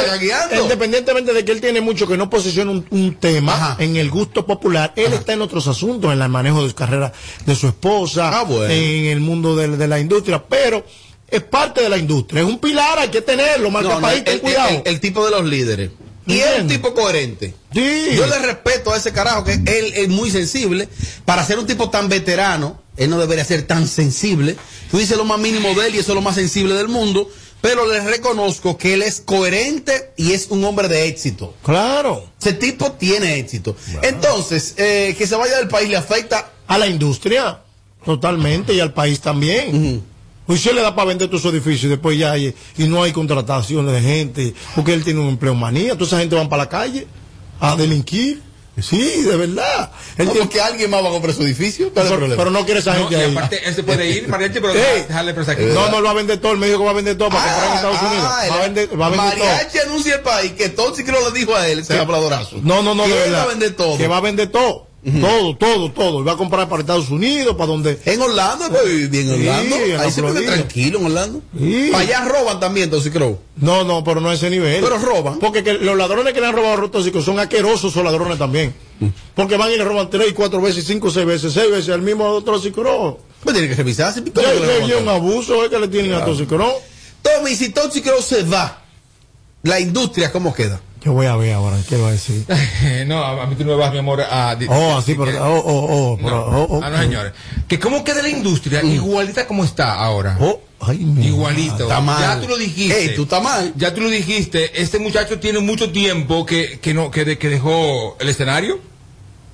independientemente de que él tiene mucho que no posiciona un, un tema Ajá. en el gusto popular, él está en otros asuntos, en el manejo de su carrera de su esposa, Ah, bueno. en el mundo de, de la industria, pero es parte de la industria, es un pilar, hay que tenerlo, marca No, no, país, ten el- cuidado. el- el tipo de los líderes. Y es un tipo coherente. Sí. Yo le respeto a ese carajo que él es muy sensible. Para ser un tipo tan veterano, él no debería ser tan sensible. Tú dices lo más mínimo de él y eso es lo más sensible del mundo. Pero le reconozco que él es coherente y es un hombre de éxito. Claro, Ese tipo tiene éxito. Entonces, eh, que se vaya del país le afecta. a la industria, totalmente, y al país también. Él le da para vender todos esos edificios y después ya hay, y no hay contrataciones de gente, porque él tiene un empleo manía, toda esa gente van para la calle a delinquir. Sí, de verdad. Él No, tiene- porque alguien más va a comprar su edificio. ¿Cuál es el pero, pero no quiere esa No, gente y ahí. aparte, él se puede ir, mariachi, pero Ey. dejarle presa aquí. No, no lo va a vender todo. Él me dijo que va a vender todo para comprar en Estados Unidos. ah, Va a vender, va a vender todo. Mariachi anuncia el país que Tóxico le dijo a él, ese habladorazo. No, no, no, que de verdad. va a vender todo. Que va a vender todo. Todo, todo, todo. Y va a comprar para Estados Unidos, para donde. En Orlando, pues bien en Sí, Orlando. la Ahí se vive tranquilo en Orlando. Sí. Para allá roban también, Tóxico. No, no, pero no a ese nivel. Pero roban. Porque que los ladrones que le han robado a tóxicos son asquerosos, son ladrones también. Porque van y le roban tres, cuatro veces, cinco, seis veces, seis veces al mismo tóxico. Pues tiene que revisarse. ¿Cómo Ya que le ya- roban ya un abuso es que le tienen a tóxico, ¿no? Tommy, si Tóxico se va, la industria, ¿cómo queda? Yo voy a ver ahora, ¿qué va a decir? no, a mí tú no me vas, mi amor, a... Oh, así, pero. que- Oh, oh, oh, pero- No, oh, oh, ah, no, señores. Que cómo queda la industria igualita como está ahora. Oh, ay, mi Igualito. Está mal. Ya tú lo dijiste. Ey, tú estás mal. Ya tú lo dijiste. Este muchacho tiene mucho tiempo que, que no que, de- que dejó el escenario.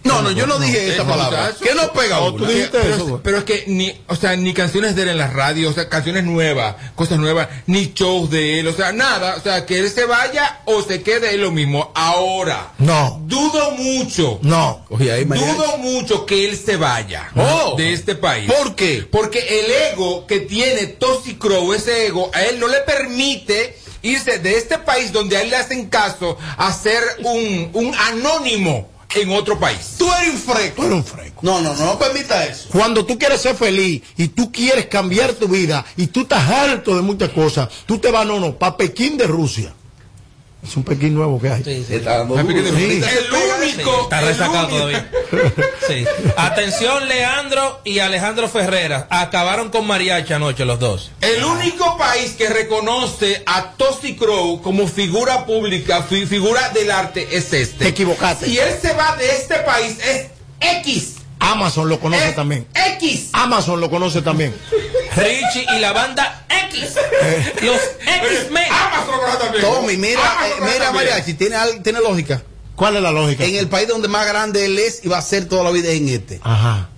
No, no, yo no dije esa palabra. ¿Qué no pega tú dijiste pero, eso, güey. pero es que ni, o sea, ni canciones de él en la radio, o sea, canciones nuevas, cosas nuevas, ni shows de él, o sea, nada, o sea, que él se vaya o se quede es lo mismo. Ahora, No, dudo mucho, no. Oye, ahí, mariachi. dudo mucho que él se vaya Oh. de este país. ¿Por qué? Porque el ego que tiene Tosi Crow, ese ego, a él no le permite irse de este país donde a él le hacen caso a ser un, un anónimo en otro país. Tú eres un freco. Tú eres un freco. No, no, no, no permita eso. Cuando tú quieres ser feliz y tú quieres cambiar tu vida y tú estás harto de muchas cosas, tú te vas, no, no, para Pekín de Rusia. Es un Pekín nuevo que hay. Está dando Papi, que duro. Sí. El único. Está resacado todavía. Sí. Atención, Leandro y Alejandro Ferreras. Acabaron con Mariachi anoche los dos. El único país que reconoce a Tosi Crow como figura pública, fi- figura del arte, es este. Te equivocaste. Si él se va de este país, es X. Amazon lo conoce Es también. X. Amazon lo conoce también. Richie y la banda X. Los X-Men. Amazon lo conoce también. Tommy, mira, eh, lo mira. Mariachi, tiene, tiene lógica. ¿Cuál es la lógica? En el país donde más grande él es y va a ser toda la vida en este. Ajá.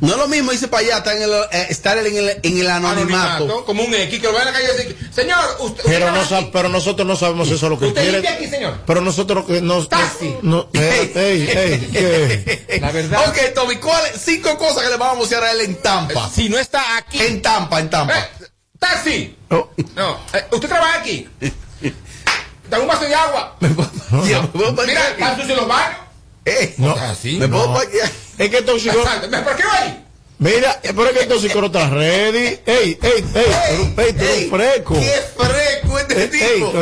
No es lo mismo irse para allá, estar en el, eh, estar en el, en el anonimato. Anonimato, como un X que lo ve en la calle y dice, señor, usted, Pero, usted no trabaja sab- pero nosotros no sabemos eso es lo que ¿Usted quiere. aquí, señor? Pero nosotros no. no Taxi. no- ey, ey, ey, ¿qué? La verdad. Ok, Tommy, ¿cuáles cinco cosas que le vamos a mostrar a él en Tampa? Si no está aquí. En Tampa, en Tampa. Eh, ¡Taxi! Oh, No, eh, usted trabaja aquí. Dame un vaso de agua. ¿me puedo parquear Mira, aquí? ¿están sucios los baños? Eh, no. ¿Así? ¿Me puedo No. parquear? Es que tóxico. Exacto. ¿Por qué no hay? Mira, pero es que tóxico no está ready. Ey, ey, ey, ey, tú eres fresco. ¡Qué fresco este tipo!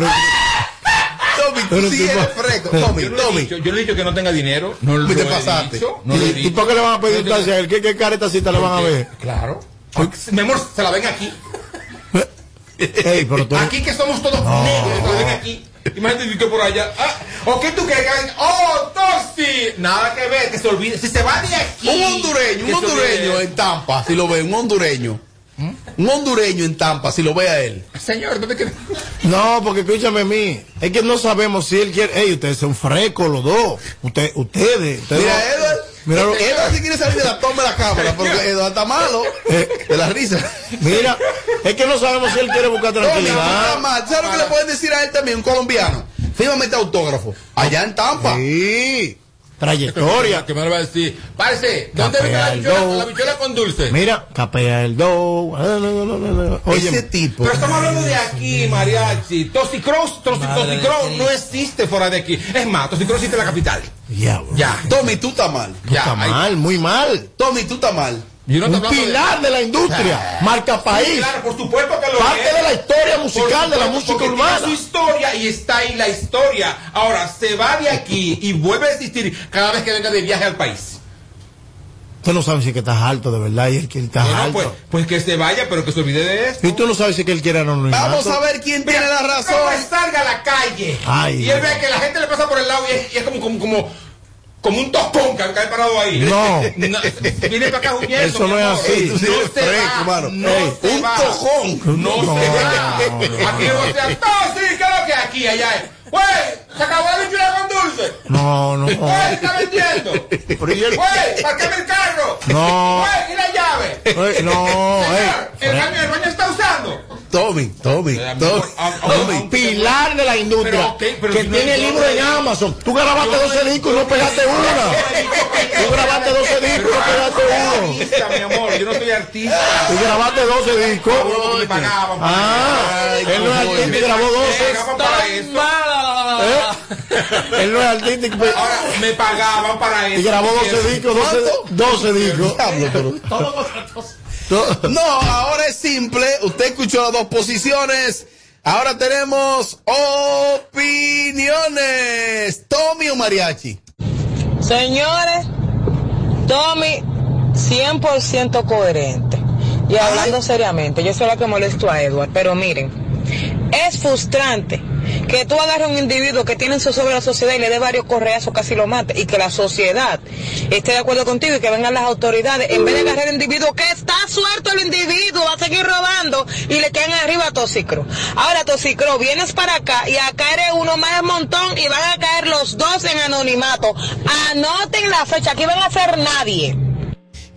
Tommy, tú sí eres fresco. Tommy, no, Tommy. dicho, yo le he dicho que no tenga dinero. No lo Me te pasaste. No ¿Y, dicho. ¿Y por qué le van a pedir No taxi a él? ¿Qué, qué caretacita le van a ver? Claro. Mi amor, se la ven aquí. Ey, pero tú. Aquí que somos todos negros, la ven aquí. Imagínate que por allá. Ah, ¿O qué tú crees ¡Oh, Tosi! Nada que ver, que se olvide. Si se va de aquí. Un hondureño, un hondureño en Tampa, si lo ve, un hondureño. Un hondureño en Tampa, si lo ve a él. Señor, ¿dónde queda? No, porque escúchame a mí. Es que no sabemos si él quiere. Ey, ustedes son frescos los dos. Usted, ustedes. ustedes Mira, no- Edward, Mira lo- Él así quiere salir de la toma de la cámara, porque Eduardo está malo de la risa. Mira, es que no sabemos si él quiere buscar No, tranquilidad. más. ¿Sabes lo que le pueden decir a él también, un colombiano? Fírmame este autógrafo. Allá en Tampa. Sí. Trayectoria. ¿Qué me lo va a decir? Parce, ¿dónde vive la bichuela, do. la bichuela con dulce? Mira, capea el do. Oye, Ese tipo. Pero estamos hablando de aquí, mariachi. Toxicross, Toxicross no existe fuera de aquí. Es más, Toxicross existe en la capital. diablo. Ya. Tommy, tú estás mal. Ya, Está ahí- mal, muy mal. Tommy, tú estás mal. Yo no te Un hablando de- pilar de la industria. Marca Sí, país. claro, por supuesto que lo Parte es. de la historia musical de la música urbana. tiene su historia y está ahí la historia. Ahora, se va de aquí y vuelve a existir cada vez que venga de viaje al país. Tú no sabes si que estás alto de verdad y él quiere estar No, no, alto. pues, pues que se vaya, pero que se olvide de esto. Y tú no sabes si que él quiere anonimato. Vamos a ver quién tiene la razón. salga a la calle Ay, y él Dios. ve que la gente le pasa por el lado y es, y es como, como, como, como un tostón que cae parado ahí. No. viene para acá huyendo. Eso no es así. No se va. No Ey, se un va. tojón. No, No, se no, va. no, Aquí no se ¡No, sí! ¿Qué es lo que aquí, allá es? Güey, se acabó la bichuela con dulce. No, no. Güey, ¿qué está vendiendo? Güey, ¿para qué el carro? No. Güey, ¿y la llave? No, Señor, eh. el baño, el baño está usando. Tommy, Tommy, Tommy. Tommy. Pilar de la industria. Pero, ok, pero que si no tiene es libro en Amazon. Tú grabaste Yo- 12 discos y no pegaste una. Tú grabaste 12 discos y no pegaste uno. artista, mi amor, yo no soy artista. Tú grabaste 12 discos. Ah, él no es artista y grabó Me 12. ¿Eh? Él no es Ahora me pagaban para eso. y grabó 12 discos. 12, 12 discos. No, ahora es simple. Usted escuchó las dos posiciones. Ahora tenemos opiniones. Tommy o mariachi. Señores, Tommy, 100% coherente. Y hablando seriamente, yo soy la que molesto a Edward, pero miren, es frustrante que tú agarres a un individuo que tiene sobre la sociedad y le dé varios correazos, casi lo mate, y que la sociedad esté de acuerdo contigo y que vengan las autoridades, en vez de agarrar al individuo que está suelto el individuo, va a seguir robando y le caen arriba a Toxicro. Ahora, Toxicro, vienes para acá y acá eres uno más montón y van a caer los dos en anonimato. Anoten la fecha, aquí van a ser nadie.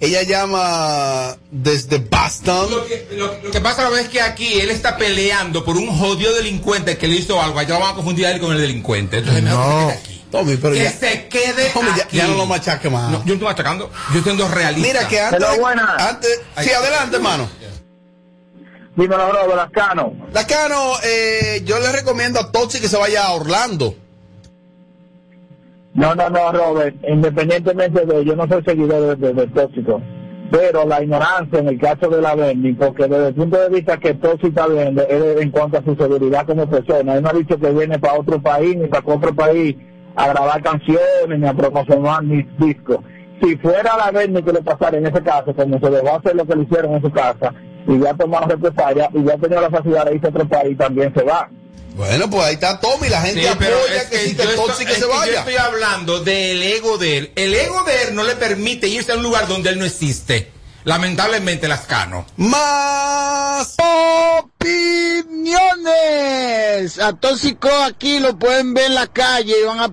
Ella llama desde Boston. Lo que, lo- lo que pasa es que aquí él está peleando por un jodido delincuente que le hizo algo. Allá lo van a confundir a él con el delincuente. Entonces, mejor que se quede aquí. Tommy, pero Que ya, se quede Tommy, aquí. ya no lo machaque más. No, yo no estoy machacando, yo estoy siendo realista. Mira que antes, antes sí, adelante, hermano. Dímelo, bro, Lascano. Lacano, eh, yo le recomiendo a Toxi que se vaya a Orlando. No, no, no, Robert. Independientemente de, yo no soy seguidor de, de, tóxico, pero la ignorancia en el caso de la Bernie, porque desde el punto de vista que está bien, es en cuanto a su seguridad como persona. Él no ha dicho que viene para otro país ni para otro país a grabar canciones ni a promocionar mis discos. Si fuera la Bernie que le pasara en ese caso, como se dejó hacer lo que le hicieron en su casa, y ya tomaron represalia y ya tenía la facilidad de irse a otro país, también se va. Bueno, pues ahí está Tommy, la gente Sí, apoya es que, que sí, que estoy- que se que yo vaya. estoy hablando del ego de él. El ego de él no le permite irse a un lugar donde él no existe. Lamentablemente, Lascano. Más opiniones. A Tóxico aquí lo pueden ver en la calle y van a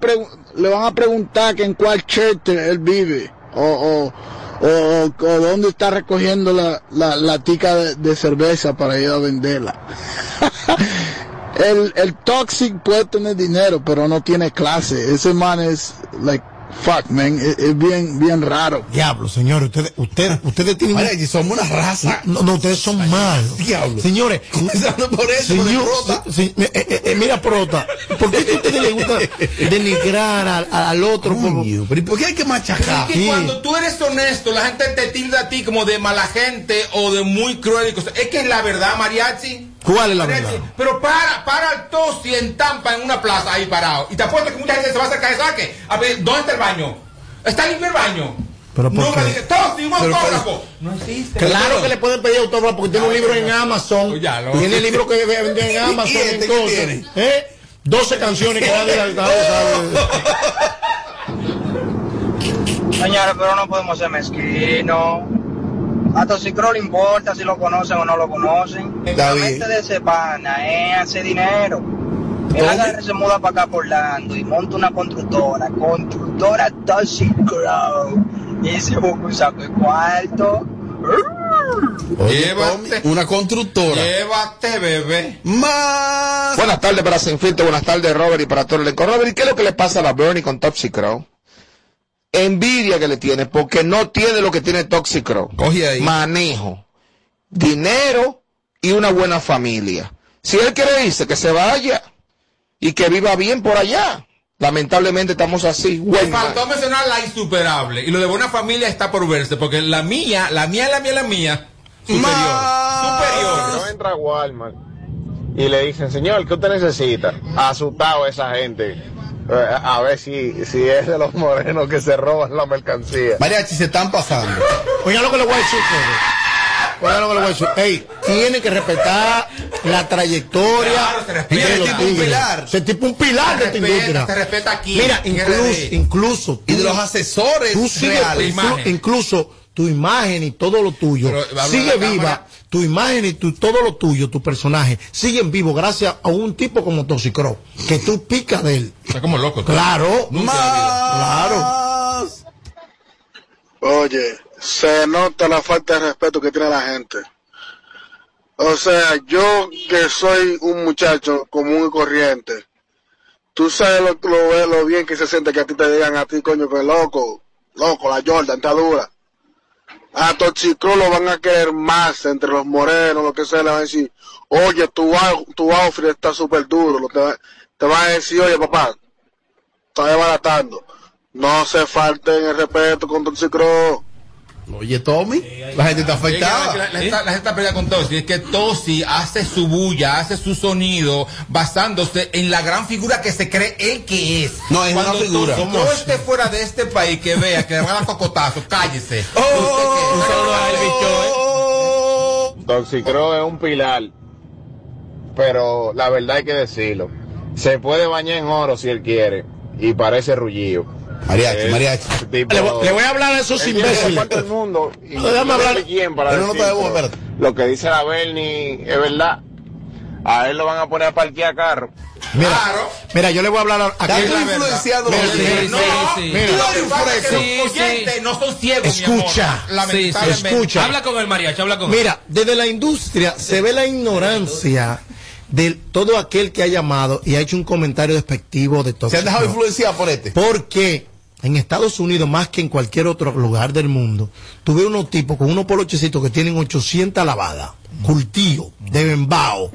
le van a preguntar que en cuál shelter él vive o, o, o, o dónde está recogiendo la, la, la tica de, de cerveza para ir a venderla. el, el Toxic puede tener dinero, pero no tiene clase. Ese man es, like, fuck, man, es, es bien, bien raro. Diablo, señores, ustedes, ustedes, ustedes tienen. Vaya, y somos una raza. No, no, ustedes son malos. Diablo. Señores, Comenzando por eso, por señor, prota. se- se- eh, eh, eh, mira, Prota, ¿por qué a ustedes les gusta denigrar al, al otro? por- Coño, pero ¿y por qué hay que machacar? Es que cuando tú eres honesto, la gente te tilda a ti como de mala gente o de muy cruel y cosas. Es que es la verdad, Mariachi. ¿Cuál es la verdad? Pero para, para el tosi en Tampa en una plaza ahí parado. Y te apuesto que mucha gente se va a acercar de saque. A ver, ¿dónde está el baño? ¿Está limpio el baño? ¿Pero por Nunca qué? dije, tosi, un Pero, autógrafo. No existe. Claro que le pueden pedir autógrafo porque tiene un libro en Amazon. Ya lo- Tiene el libro que vende en Amazon. ¿Y este qué entonces, tiene? ¿eh? 12 canciones que nadie sabe. Señores, pero no podemos ser mezquinos. A Toxicro le importa si lo conocen o no lo conocen. La mente de hacer dinero. Él agarra y se muda para acá por Orlando y monta una constructora, constructora Toxicro. y se busca un saco de cuarto. Llévate. Una constructora. Llévate, bebé. Más. Buenas tardes para Sinfito, buenas tardes Robert y para todo el elenco. Robert, ¿y qué es lo que le pasa a la Bernie con Toxic Crow? Envidia que le tiene, porque no tiene lo que tiene Toxic Crow. Coge ahí. Manejo, dinero y una buena familia. Si él quiere irse, que se vaya y que viva bien por allá. Lamentablemente estamos así. Me faltó mencionar la insuperable. Y lo de buena familia está por verse, porque la mía, la mía, la mía, la mía, superior. Superior. No entra Walmart y le dicen, señor, ¿qué usted necesita? Asustado esa gente. A ver si, si es de los morenos que se roban la mercancía. Mariachi, se están pasando. Oiga lo que le voy a decir, Pedro. Oiga lo que le voy a decir. Ey, tiene que respetar la trayectoria Claro, se respeta. de los tipo un pilar. Ese tipo un pilar de esta respeta, industria. se respeta aquí, Mira, incluso, incluso. Y de los asesores tú sigues- reales. incluso tu imagen y todo lo tuyo Pero, sigue viva. Tu imagen y tu, todo lo tuyo, tu personaje, siguen vivos gracias a un tipo como Toxicro, que tú picas de él. Está como loco. tú. Claro, vida. claro. Oye, se nota la falta de respeto que tiene la gente. O sea, yo que soy un muchacho común y corriente, tú sabes lo, lo, lo bien que se siente que a ti te digan a ti, coño, que loco, loco, la Jordan está dura. A Toxicro lo van a querer más entre los morenos, lo que sea, le van a decir, oye, tu, tu outfit está súper duro. Te van a decir, oye, papá, está desbaratando. No se falten el respeto con Toxicro. Oye, Tommy, la gente está Es que afectada. La, gente- la gente está peleando con Tosi. Es que Tosi hace su bulla, hace su sonido basándose en la gran figura que se cree él que es. No, es Cuando una figura. Tosi ¿Cómo no esté fuera de este país, que vea que le van a dar cocotazo, cállese. Oh, Un saludo a Elvis Show, ¿eh? Toxicro es un pilar, pero la verdad hay que decirlo. Se puede bañar en oro si él quiere y parece rullido. Mariachi, Es mariachi. tipo- Le voy, le voy a hablar a esos imbéciles. del mundo. Y No, déjame no hablar. quién para Pero no decir, te debo, pero. Lo que dice la Bernie es verdad. A él lo van a poner a parquear carro. Mira, Claro. mira, yo le voy a hablar a tú influenciado. Mira, No, sí, sí. mira. lo que pasa es que Sí, los oyentes no son ciegos, mi Escucha. amor. Sí, sí, Lamentablemente. escucha. Habla con el mariachi, habla con él. Mira, desde la industria se ve la ignorancia de todo aquel que ha llamado y ha hecho un comentario despectivo de todo. Se han dejado influenciar por este. Porque en Estados Unidos, más que en cualquier otro lugar del mundo, tú ves unos tipos con unos polochecitos que tienen 800 lavadas, cultivo, de bembao,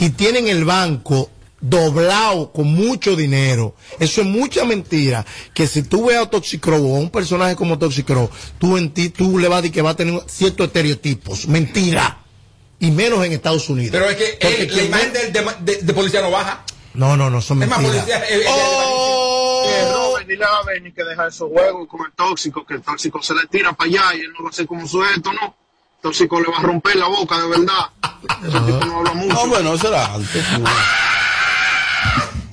y tienen el banco doblado con mucho dinero. Eso es mucha mentira. Que si tú ves a Toxicro o a un personaje como Toxicro, tú en ti, tú le vas a decir que va a tener ciertos estereotipos. Mentira. Y menos en Estados Unidos. Pero es que Porque él- la imagen de, de, de- de policía no baja. No, no, no, son Es más, mentiras. policía. eh, eh, Eh, Robert, dile a Benny que deja esos juegos con el tóxico, que el tóxico se le tira para allá y él no va a hacer como su esto, ¿no? El tóxico le va a romper la boca, de verdad. Ese tipo no habla mucho. No, bueno, eso era antes.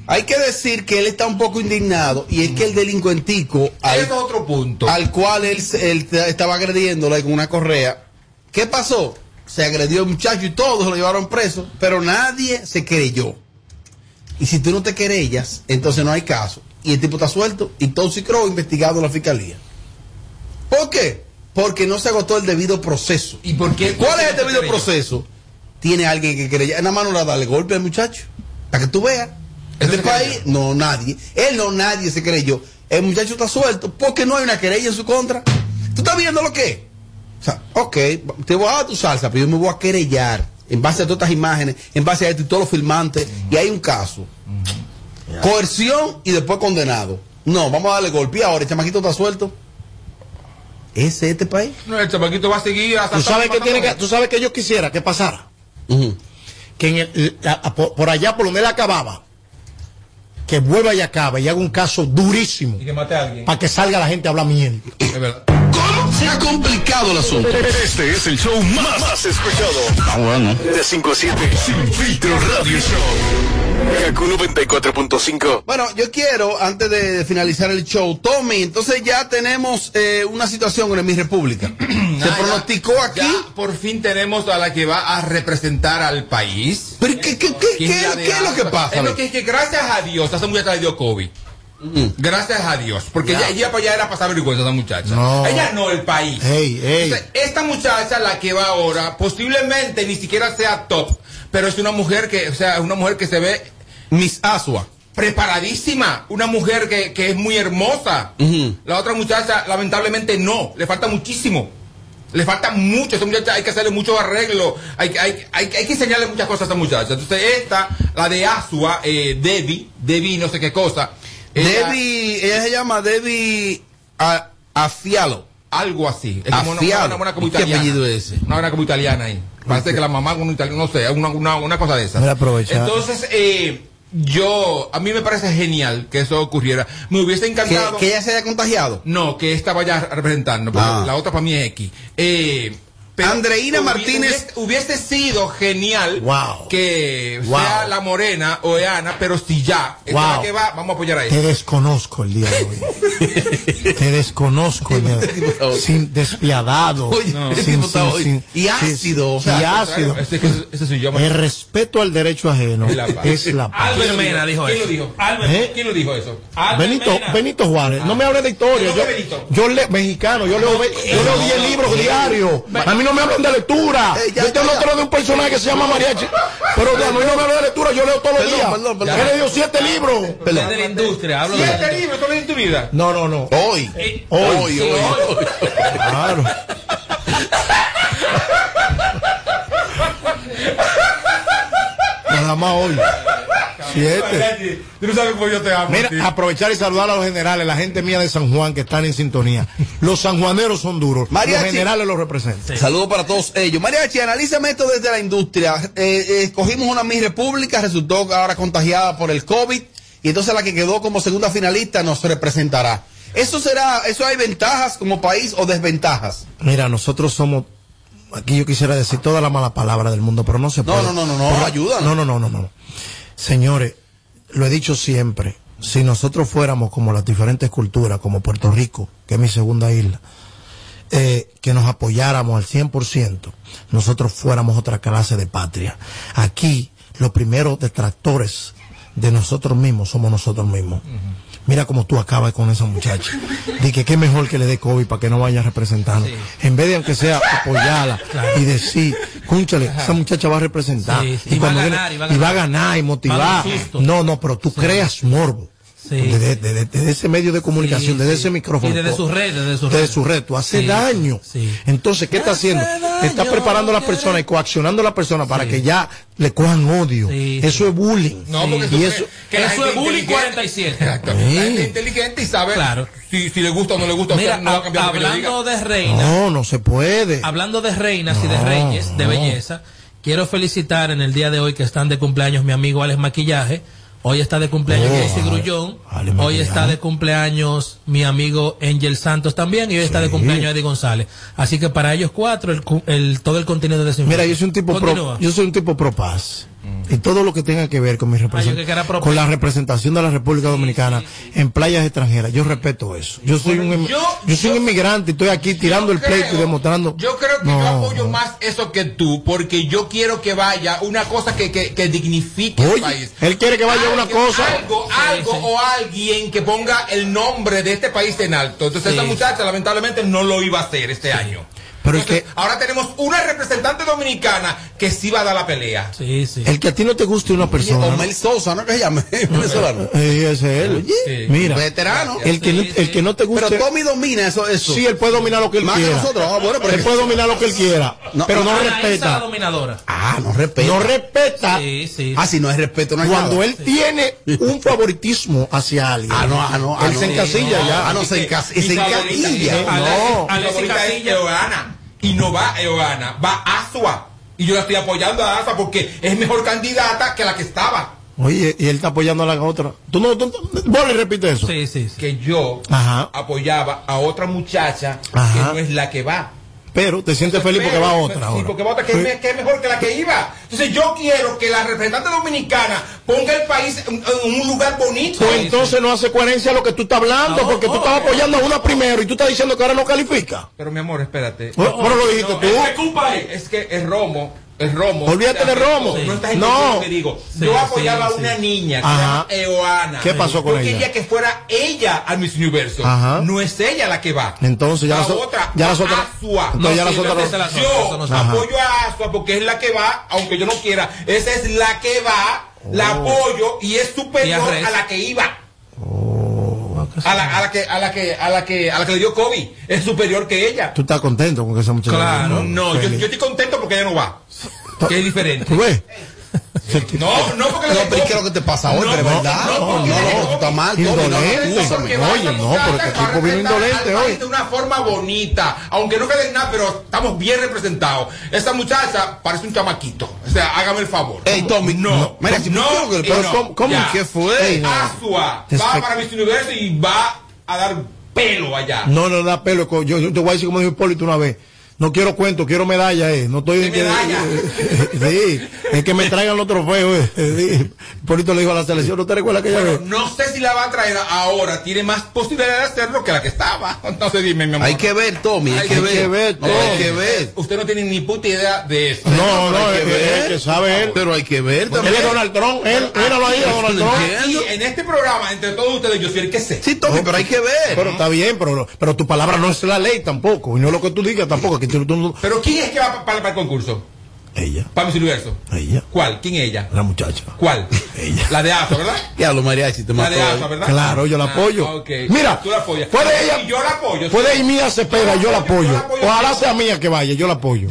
Hay que decir que él está un poco indignado y es que el delincuentico al, es otro punto. al cual él, se- él estaba agrediéndole con una correa, ¿qué pasó? Se agredió el muchacho y todos lo llevaron preso, pero nadie se creyó. Y si tú no te querellas, entonces no hay caso. Y el tipo está suelto y Toxic Crow investigado en la fiscalía. ¿Por qué? Porque no se agotó el debido proceso. ¿Y por qué? ¿Cuál es el no debido creyó? proceso? Tiene alguien que querella. Nada más no le darle golpe al muchacho. Para que tú veas. Este se país, no, nadie. Él no, nadie se creyó. El muchacho está suelto porque no hay una querella en su contra. ¿Tú estás viendo lo que es? O sea, ok, te voy a dar tu salsa, pero yo me voy a querellar en base a todas estas imágenes, en base a esto y todos los filmantes, y hay un caso. Coerción y después condenado. No, vamos a darle golpe y ahora el chamaquito está suelto. ¿Ese es este país? No, el chamaquito va a seguir ¿Tú asaltando, sabes que tiene que, tú sabes que yo quisiera que pasara? Que en el- la- a- por, por allá por donde él acababa, que vuelva y acabe y haga un caso durísimo Y que mate a alguien. para que salga la gente a hablar miel. Es verdad. Se ha complicado el asunto. Este es el show más, más escuchado. Ah, bueno. De 5 a 7, Sin Filtro Radio Show. Kaku 94.5. Bueno, yo quiero, antes de finalizar el show, Tommy, entonces ya tenemos eh, una situación en mi república. Se Nada, pronosticó ya- aquí. ya por fin tenemos a la que va a representar al país. ¿Pero qué, qué, qué, ¿Quién qué- de qué es lo que pasa? Es lo que, es que gracias a Dios, a esa mujer le dio COVID. Gracias a Dios. Porque ella, ella para allá era pasar vergüenza esa muchacha. No. Ella no, el país. Entonces, esta muchacha, la que va ahora, posiblemente ni siquiera sea top, pero es una mujer que, o sea, una mujer que se ve Miss Asua. preparadísima, una mujer que, que es muy hermosa. La otra muchacha, lamentablemente, no, le falta muchísimo. Le falta mucho, a esta muchacha hay que hacerle mucho arreglo, hay, que- hay, hay, hay que enseñarle muchas cosas a esta muchacha. Entonces, esta, la de Asua, eh, Debbie, Debbie no sé qué cosa. Ella- Debbie, ella se llama Debbie A- Afialo. Algo así. Es como una, Afialo. una, una como ¿Y qué italiana. apellido es ese? Una buena como italiana ahí. Parece que la mamá con un italiano, no sé, una, una, una cosa de esas. Entonces, eh, yo, a mí me parece genial que eso ocurriera. Me hubiese ¿Que, encantado. que ella se haya contagiado. No, que esta vaya representando, porque Ah. la otra para mí es X. Eh, pero Andreina Martínez. Hubiese, sido genial Wow. que Wow. sea la morena o Eana, pero si ya, esta es la Wow. que va, vamos a apoyar a Te ella. desconozco el día de hoy. Te desconozco el día de hoy. Sin despiadado. Sin- sin- sin- Y ácido, o y ácido. Ese, ese- ese soy yo. El respeto al derecho ajeno Es la paz. es la paz. Albert Mena dijo ¿Quién eso. lo dijo? Albert- ¿Eh? ¿Quién lo dijo eso? Albert Benito, Mena. Benito Juárez, no me hable de historia. ¿Cómo Yo, yo leo mexicano, yo leo, ve- yo leo 10 libros diarios. A mí no me hablan de lectura. Eh, ya, Yo te hablo de un personaje que se llama Mariachi. Pero a mí no me habla de lectura, yo leo todos los Perdón, días. perdón, perdón. He leído 7 libros. Es de la industria, hablo de ¿Siete libros tú lees en tu vida? No, no, no. Hoy. Eh, Hoy, sí, hoy, hoy. hoy. Claro. Nada más hoy. Siete. Tú no sabes cómo yo te amo. Mira, tío. aprovechar y saludar a los generales, la gente mía de San Juan que están en sintonía. Los sanjuaneros son duros. Mariachi. Los generales los representan. Saludos para todos ellos. Mariachi, analízame esto desde la industria. Eh, eh, escogimos una Miss República, resultó ahora contagiada por el COVID y entonces la que quedó como segunda finalista nos representará. ¿Eso será, eso hay ventajas como país o desventajas? Mira, nosotros somos. Aquí yo quisiera decir toda la mala palabra del mundo, pero no se No, puede. no, no, no, no, Por- ayúdanos. No, no, no, no, no. Señores, lo he dicho siempre. Si nosotros fuéramos como las diferentes culturas, como Puerto Rico, que es mi segunda isla, eh, que nos apoyáramos al 100%, nosotros fuéramos otra clase de patria. Aquí, los primeros detractores de nosotros mismos somos nosotros mismos. Mira cómo tú acabas con esa muchacha. Di que qué mejor que le dé COVID para que no vaya representando. En vez de aunque sea apoyarla y decir, cúnchale, esa muchacha va a representar. Sí, sí. Y va a ganar, viene- y va a y va a ganar. y a motivar. No, no, pero tú creas morbo. Sí. Desde, desde- desde ese medio de comunicación, Sí, desde sí. ese micrófono. Y desde sus redes, desde sus desde redes. su red, tú haces Sí, daño. sí. Entonces, ¿qué está haciendo? Está preparando a las personas y coaccionando a las personas para que ya le cojan odio. Sí, eso es bullying. No, porque y eso, que la es bullying inteligente- 47. Exactamente. La gente inteligente y sabe Claro. si, si le gusta o no le gusta. o Mira, sea, no va a cambiar hablando de reina, no, no se puede. hablando de reinas y de reyes, de no. belleza, quiero felicitar en el día de hoy que están de cumpleaños mi amigo Alex Maquillaje. Hoy está de cumpleaños Oh, Jesse Grullón. Ale Hoy está de cumpleaños mi amigo Angel Santos también. Y hoy está de cumpleaños Eddie González. Así que para ellos cuatro, el, el- todo el continente de Mira, yo soy un tipo pro, Continúa. yo soy un tipo pro paz. Y todo lo que tenga que ver con mi Ah, era pro con la representación de la República Dominicana en playas extranjeras, yo respeto eso. Yo soy un em- yo- yo, soy un inmigrante y estoy aquí tirando el pleito y demostrando. Yo creo que No, yo apoyo no. más eso que tú, porque yo quiero que vaya una cosa que, que, que dignifique el país. él quiere que vaya una cosa. Algo, algo o alguien que ponga el nombre de este país en alto. Entonces, Sí. esta muchacha lamentablemente no lo iba a hacer este año. Pero es Entonces, que ahora tenemos una representante dominicana que sí va a dar la pelea. Sí, sí. el que a ti no te guste una persona. Omel Sosa, ¿no? Que se llama venezolano. Eh, ese es él. Sí. Mira, Veterano. el que, Sí, no, sí. el que no te guste. Pero Tommy domina eso, eso. Sí, él puede dominar lo que él Más que quiera. nosotros. Ah, bueno, pero él puede dominar lo que él quiera. No, pero no, la respeta. dominadora. Ah, no respeta. No respeta Sí, sí. Ah, si no hay respeto, no hay cuando nada. él tiene un favoritismo hacia alguien. Ah, no, ah, no. ah, él no. se encasilla no. ya. Ah, no, se encas- Mi se encasilla. eh, No. Alexis es Casilla. Eoana. Y no va Eoana, va Asua. Y yo la estoy apoyando a Asua porque es mejor candidata que la que estaba. Oye, y él está apoyando a la otra. Tú no, tú, vos le repite eso. Sí, sí, sí. Que yo Ajá. apoyaba a otra muchacha Ajá. que no es la que va. Pero te sientes feliz porque va otra Sí, ahora. porque va otra que, es, me- que es mejor que la que iba. Entonces yo quiero que la representante dominicana ponga el país en, en un lugar bonito. Pues entonces no hace coherencia lo que tú estás hablando, No, porque tú estabas apoyando a una primero y tú estás diciendo que ahora no califica. Pero mi amor, espérate. Pero lo dijiste No, tú. Es, que, es que el Romo, Romo. Olvídate de Romo. No estás No. lo que digo. Sí, Yo apoyaba sí, a una sí. niña que Ajá. se llama Eoana. ¿Qué pasó con Yo ella? quería que fuera ella al Miss Universo. Ajá. No es ella la que va. Entonces ya la otra, ya las otras- Asua. No, ya no. la- Yo Ajá. apoyo a Asua porque es la que va, aunque yo no quiera. Esa es la que va, la Oh. apoyo y es superior Y a la que iba. A la, a la que a la que a la que a la que le dio COVID es superior que ella. Tú estás contento con que esa muchacha. Claro, no, yo, yo estoy contento porque ella no va. Que es diferente. ¿Tú ves? No, no porque No, pero ¿qué es lo que te pasa hoy? No, Pero es verdad. no, No, porque no, estás mal. Indolente. acúsame. Oye, no, pero este tipo vino indolente hoy. de una forma bonita, aunque no quede nada, pero estamos bien representados. Esta muchacha parece un chamaquito. O sea, hágame el favor. Ey, Tommy, no, Mira, si no, ¿qué es lo que le y pasa? no, ¿Cómo-. ¿Qué fue? Asua va para Miss Universo y va a dar pelo allá. No, no da pelo. yo te voy a decir como dijo Hipólito una vez. No quiero cuento, quiero medalla, eh. No estoy en que- Sí, es que me traigan los trofeos, eh. Le dijo a la selección, ¿no te recuerdas Bueno, no sé si la va a traer ahora. Tiene más posibilidades de hacerlo que la que estaba. Entonces dime, mi amor. Hay que ver, Tommy, hay que ver. No, hay que ver. Usted no tiene ni puta idea de eso. No, no, hay es que que, ver. es que sabe él. Pero hay que ver Él también. es Donald Trump, él, míralo ahí, a Donald Trump. Aquí, en este programa, entre todos uustedes, yo soy el que sé. Sí, Tommy, pero hay que ver. Pero está bien, pero, pero tu palabra no es la ley tampoco. Y no es lo que tú digas tampoco. Pero ¿quién es que va pa- para, para el concurso? Ella. ¿Para Miss Ella. ¿Cuál? ¿Quién ella? La muchacha. ¿Cuál? Ella. La de ASA, ¿verdad? Ya lo mariachi te La de eh. ¿verdad? Claro, yo la ah, apoyo. Mira, tú la apoyas. Puede ella. Yo la apoyo. Puede ir mía Cepeda, yo la apoyo. Ojalá sea mía que vaya, yo la apoyo.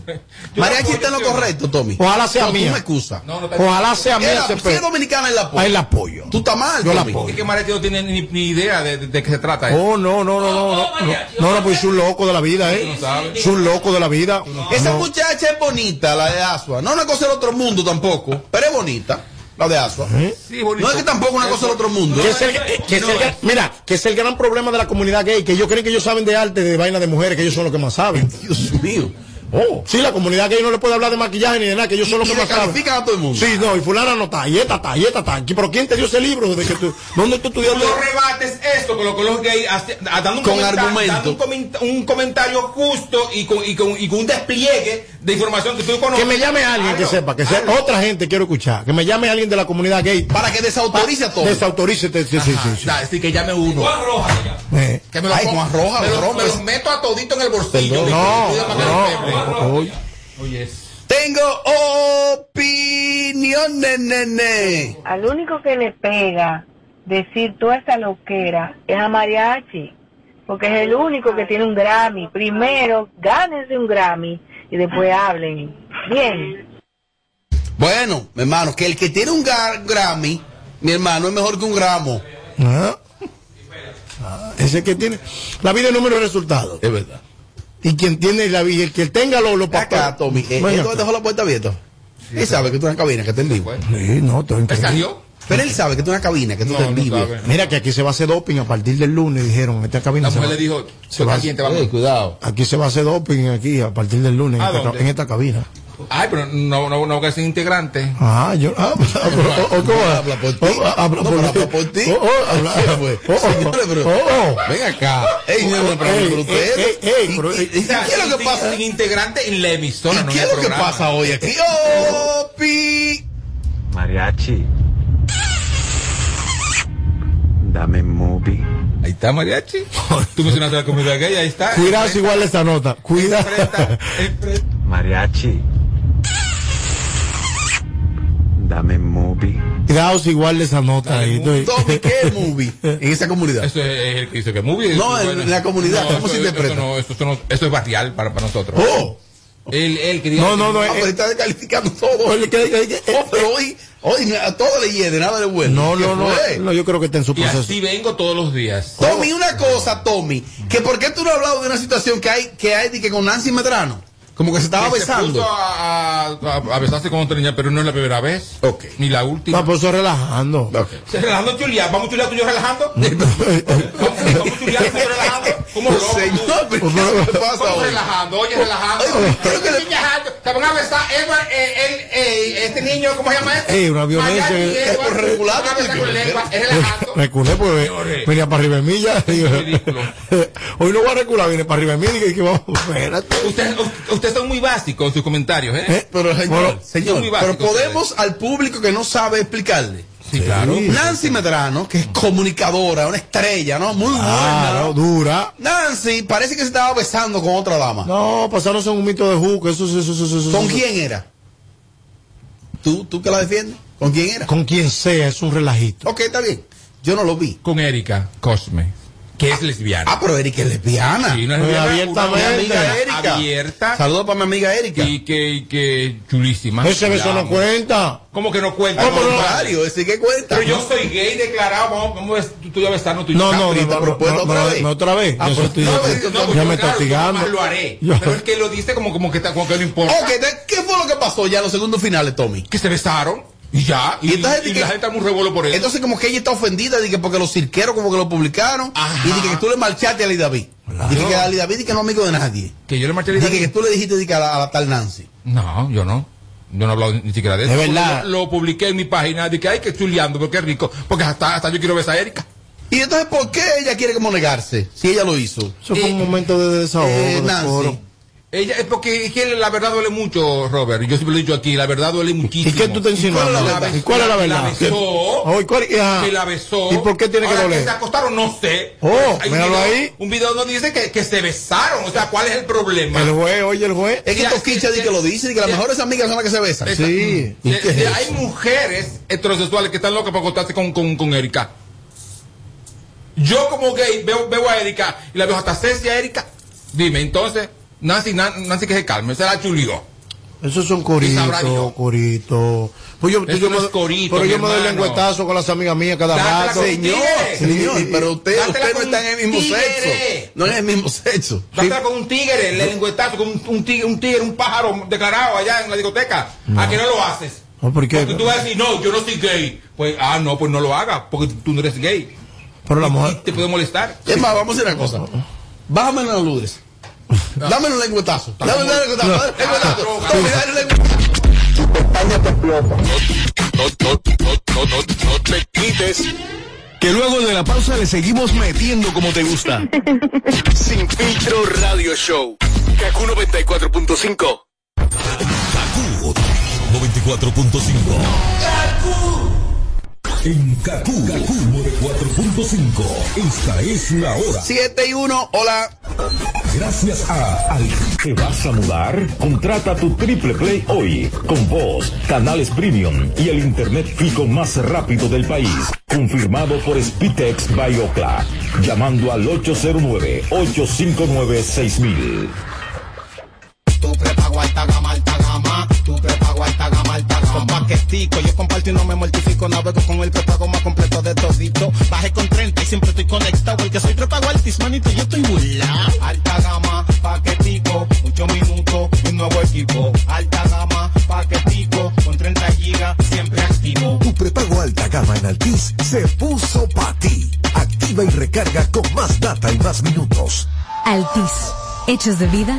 mariachi está en lo correcto, Tommy. Ojalá sea mía. No me excusa. Ojalá sea mía Cepeda. Si dominicana, él la apoyo. Él la apoyo. Tú estás mal, Yo la apoyo. Es que mariachi no tiene ni idea de qué se trata. ¿eh? Oh, no, no, no, no. No, no, pues es un loco de la vida, ¿eh? Es un loco de la vida. Esa muchacha es bonita, la de Asua. No una cosa del otro mundo tampoco, pero es bonita, la de Asua. Sí, bonito. No es que tampoco una cosa del otro mundo. Que es el- que es el gran- mira, que es el gran problema de la comunidad gay, que ellos creen que ellos saben de arte, de vaina de mujeres, que ellos son los que más saben. Dios mío. Oh, sí, la comunidad gay no le puede hablar de maquillaje ni de nada, que ellos son los que más saben. a todo el mundo. Sí, no, y fulana no está, y esta está, y esta está. Pero ¿quién te dio ese libro? De que tú, ¿Dónde tú estudiaste? no rebates esto con lo que los gays dando un, Con comenta- argumento. dando un, comenta- un comentario justo y con, y, con, y con un despliegue de información que tú conoces. Que me llame alguien que sepa, que sea otra gente quiero escuchar, que me llame alguien de la comunidad gay. Para que desautorice a todo. Desautorice, sí, sí, sí, sí. da, sí, que llame uno. Eh. Que me lo Ay, me lo, meto a todito en el bolsillo. No, no no, pepe. oye. Tengo opinión, nene. Al único que le pega decir toda esa loquera es a Mariachi, porque es el único que tiene un Grammy. Primero, gánense un Grammy y después hablen. Bien. Bueno, mi hermano, que el que tiene un gar- Grammy, mi hermano, es mejor que un gramo. Ah. Ah, ese que tiene. La vida es número de resultados. Es verdad. Y quien tiene la vida, el que tenga los los Acá, Tommy, eh. ¿él dejó la puerta abierta? él sabe que tú eres una cabina, que está en vivo. Sí, no, ¿Te increíble. salió? Pero él sabe que tú eres una cabina, que tú en no. Mira que aquí se va a hacer doping a partir del lunes, dijeron. Esta cabina La se mujer va- le dijo, se va- va te vamos. Ey, cuidado. Aquí se va a hacer doping aquí a partir del lunes en, ¿A esta, dónde? en esta cabina. Ay, pero no, no, no, que es integrante. Ah, yo. Ah, oh, oh, ¿cómo va? Habla por ti. Oh, ah, habla No, por pero ti. habla por ti. Oh, oh, habla- ¿Qué fue? oh, oh, Señores, pero- oh, oh. Ven acá. Ey, no, no, pero Ey, pero ey, ustedes- ey, ey, ¿Y- pero- y- y O sea, ¿Qué es lo que pasa? Sin integrante en la emisora, ¿Y no qué es lo que pasa hoy aquí? Opi. Mariachi. Dame movie. Ahí está, Mariachi. Tú mencionaste la comunidad gay, ahí está. Cuidado si igual esta nota. Cuidado. Mariachi. Dame movie. Cuidado si igual esa nota ahí. Tommy, ¿qué es movie en esa comunidad? Eso es el que dice que movie. No, en la comunidad, ¿cómo eso- se interpreta? Eso, no, eso, eso no- eso es barrial para, para nosotros. Oh. El, el que diga No, no, no. Ah, eh, pero está descalificando todo. Oye, que- que- que- Oh, pero hoy, hoy a todo le hiede, nada de bueno. No, ¿Qué no, no, no. Yo creo que está en su Y proceso. así vengo todos los días. Tommy, una cosa, Tommy, que por qué tú no has hablado de una situación que hay, que hay de que con Nancy Medrano, como que se estaba Que se besando. puso a, a- a besarse con otra niña, pero no es la primera vez. Ok. Ni la última. No, pues eso relajando. Ok. Se relajando chulear. Vamos a chulear tú y yo relajando. Vamos a chulear tú y yo relajando. ¿Cómo loco? Señor, ¿qué pasa Vamos hoy? relajando, oye, relajando. Oye, ¿qué es. Se van a besar. Edward, eh, él, eh, este niño, ¿cómo se llama este? Ey, una violencia. Eh, Edward, por regular, se. Es relajando. Reculé porque Señores. venía para arriba de milla. ridículo. Hoy no voy a recular, viene para arriba de mí y que, vamos, espérate. Ustedes usted son muy básicos en sus comentarios, ¿eh? Pero señor, Bueno, señor, son muy pero básicos podemos al público que no sabe explicarle. Sí, claro. Nancy Medrano, que es comunicadora, una estrella, ¿no? Muy Claro, buena. dura. Nancy parece que se estaba besando con otra dama. No, pasaron en un mito de jugo, eso, eso, eso, eso, eso. ¿Con eso- quién era? ¿Tú, tú que la defiendes? ¿Con quién era? Con quien sea, es un relajito. Ok, está bien. Yo no lo vi. Con Erika Cosme, que es lesbiana. Ah, pero Erika es lesbiana. Sí, una Pues lesbiana, abiertamente. una Mi amiga Erika. Abierta. Saludos para mi amiga Erika. Y que, y que chulísima. Ese beso no cuenta. ¿Cómo que no cuenta? Al No, no. contrario, ese que cuenta. Pero yo soy gay declarado. Vamos, vamos a ver, tú, tú ya besando tu No, no, no, no, pero no, no, otra no, vez. no, otra vez. Ah, Yo pues, estoy- no, ya- no, No, pues, me está jamás lo haré. Yo- Pero es que lo dice como, como, que, está- como que no importa. Ok, ¿qué fue lo que pasó ya en los segundos finales, Tommy? Que se besaron y ya. Y, Y entonces, y ¿qué- la gente está muy revuelo por eso. Entonces, como que ella está ofendida, dije, porque los cirqueros como que lo publicaron, Ajá. y dije que tú le marchaste a Ali David. Dije que Ali David y que no es amigo de nadie. que yo le marché a Dije David. que tú le dijiste dije, a, la, a la tal Nancy. No, yo no. Yo no he hablado ni siquiera de eso. De verdad. Lo, lo publiqué en mi página de que hay que chuleando porque es rico. Porque hasta, hasta yo quiero besar a Erika. Y entonces, ¿por qué ella quiere como negarse? Si ella lo hizo. Eso fue un momento de desahogo. Eh, de Nancy. Ella, es porque es que la verdad duele mucho, Robert. Yo siempre lo he dicho aquí, la verdad duele muchísimo. ¿Y qué tú te insinuando? ¿Y cuál es la verdad? ¿Y cuál es la verdad? La besó. Oh, ¿y cuál- que la besó. ¿Y por qué tiene que doler? se acostaron? No sé. Oh, Hay un míralo video- ahí. Un video donde dice que, que se besaron. O sea, ¿cuál es el problema? El juez, oye, el juez. Es que Toquicha dice que lo dice, y que las mejores amigas son las que se besan. Esa- Sí. ¿Y De- qué es de- eso? hay mujeres heterosexuales que están locas por acostarse con, con, con Erika. Yo como gay veo, veo a Erika y la veo hasta sexy a Erika. Dime, entonces, Nancy, Nan- Nancy que se calme, se la chulió. Esos son coritos, coritos. Pues yo, Eso yo no me- es corito, pero yo me doy lengüetazo con las amigas mías cada Dátela rato. con Señor, tigre. señor, Sí, pero usted, no está en el mismo tigre. sexo. No es el mismo sexo. Dátela con un tigre, le lengüetazo con un, tigre, un tigre, un pájaro declarado allá en la discoteca. ¿A qué no lo haces? No, ¿por qué? Porque tú vas a decir, no, yo no soy gay. Pues, ah, no, pues no lo hagas, porque tú no eres gay. Pero la mujer. te puede molestar. Es más, vamos a hacer una cosa. Bájame las luces. Dame un lengüetazo. Dame un lengüetazo. Dame un lengüetazo. Tommy, dale un lengüetazo. No, no, no, no, no, no te quites. Que luego de la pausa le seguimos metiendo como te gusta. Sin filtro radio show. Kaku 94.5. Kaku 94.5. En Kaku, Kaku 94.5. Esta es la hora. 7 y 1, hola. Gracias a Al. ¿Te vas a mudar? Contrata tu Triple Play hoy, con voz, canales premium y el internet fijo más rápido del país. Confirmado por Spitex by Ocla. Llamando al 809-859-6000. Tu prepago alta Yo comparto y no me mortifico. Navego con el prepago más completo de todito. Bajé con 30 y siempre estoy conectado. El que soy prepago altis, manito, yo estoy burlado. Alta gama, paquetico, 8 minutos, un nuevo equipo. Alta gama, paquetico, con 30 gigas, siempre activo. Tu prepago alta gama en Altis se puso para ti. Activa y recarga con más data y más minutos. Altis. Hechos de vida,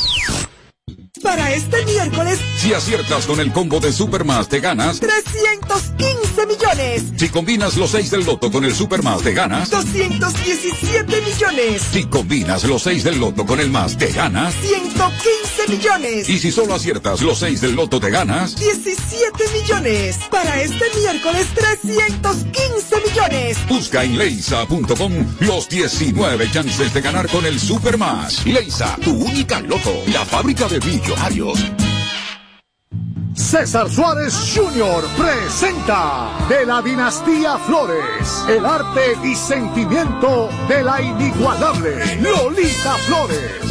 Para este miércoles, Si aciertas con el combo de Supermas, te ganas. 315 millones, Si combinas los 6 del loto con el Supermas, te ganas. 217 millones, Si combinas los 6 del loto con el más, te ganas. 115 millones, Y si solo aciertas los 6 del loto, te ganas. 17 millones. Para este miércoles, 315 millones. Busca en leisa.com los 19 chances de ganar con el Supermas. Leisa, tu única loto, la fábrica de millonarios. César Suárez Jr. presenta de la dinastía Flores el arte y sentimiento de la inigualable Lolita Flores.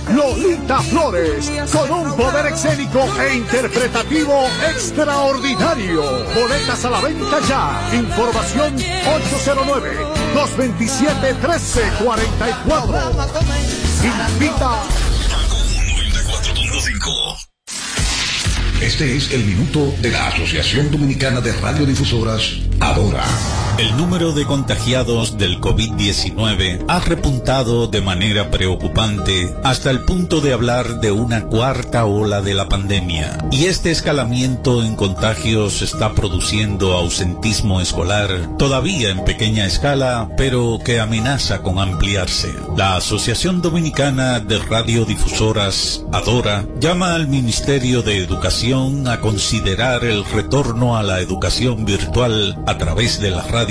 Lolita Flores. Con un poder escénico e interpretativo extraordinario. Boletas a la venta ya. Información 809-227-1344. Invita. Este es el minuto de la Asociación Dominicana de Radiodifusoras, Adora. El número de contagiados del COVID-19 ha repuntado de manera preocupante hasta el punto de hablar de una cuarta ola de la pandemia. Y este escalamiento en contagios está produciendo ausentismo escolar, todavía en pequeña escala, pero que amenaza con ampliarse. La Asociación Dominicana de Radiodifusoras, Adora, llama al Ministerio de Educación a considerar el retorno a la educación virtual a través de la radio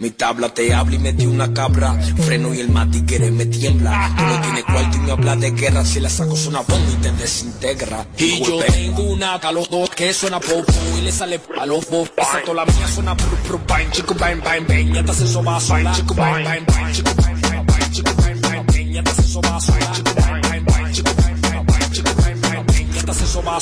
Mi tabla te habla y me dio una cabra. Freno y el matiquere me tiembla. Tú no tienes cuarto y me habla de guerra. Si la saco suena bomba y te desintegra. Y yo tengo una dos que suena popo y le sale a los dos. Esa toda la mía suena pru pru bang, chico bang bang bang. Ya te hace eso va a sonar. Chico bang bang bang, chico bang bang bang, chico bang bang bang. Ya te hace eso va a sonar. Chico bang bang bang, chico bang bang bang, chico bang bang bang. Ya te eso va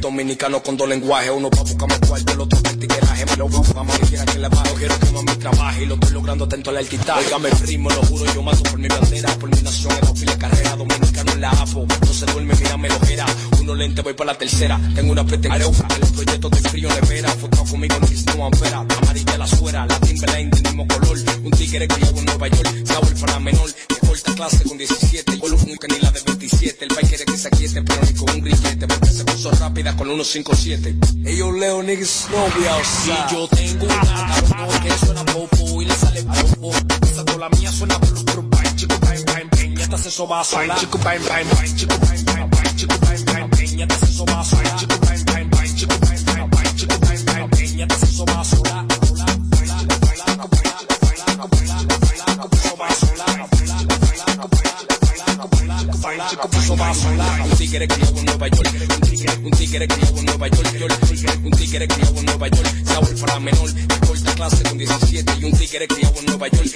dominicano con dos lenguajes. Uno pa' buscarme cuarto el otro el tigueraje me lo busco a que quiera que le bajo quiero que mami trabaje y lo estoy logrando atento al altitaje. Oígame primo lo juro yo mato por mi bandera por mi nación. En pile carrera dominicano en la apo no se duerme mírame lo era uno lente voy para la tercera. Tengo una pretensión en el proyecto de frío nevera. Enfocado conmigo no no ampera amarilla la suera la Timberline del mismo color. Un tigre criado en Nueva York sabor para menor. Que corta clase con 17 yo lo nunca ni la de 27 el país quiere que se aquiete pero ni con un grillete rápida con 157 ellos leo niggas novia o sea y yo tengo una que suena popo y le sale popo esa toda la mía suena bang chico bang bang chico bang bang bang chico bang bang bang chico bang chico bang bang bang chico bang bang bang chico bang chico puso va a sonar un tigre criado en Nueva York. Un tigre criado en Nueva York. Un tigre criado en Nueva York. Sabor para menor que corta clase con 17 y un tigre criado en Nueva York.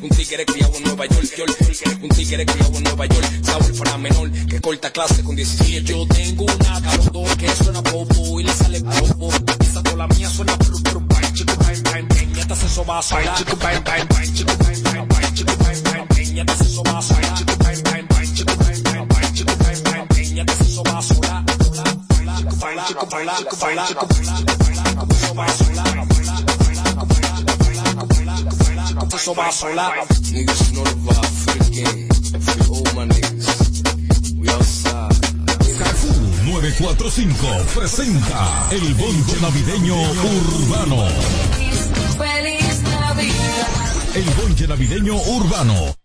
Un tigre criado en Nueva York. Un tigre criado en Nueva York. Sabor para menor que corta clase con 17 yo tengo una cabrón que suena popo y le sale popo esa toda la mía suena blu blu bang chico bang bang bang te hace eso va a chico bang bang bang chico bang bang chico baila baila va a niggas know the vibe free all my niggas we outside 945 presenta el bonche navideño urbano. Feliz Navidad. El bonche navideño urbano.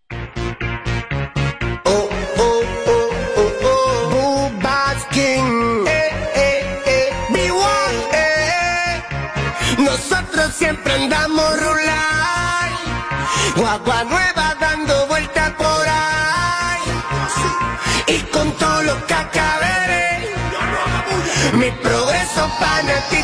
Siempre andamos rular. Guagua nueva dando vuelta por ahí. Y con todo lo que acabaré. Mi progreso para ti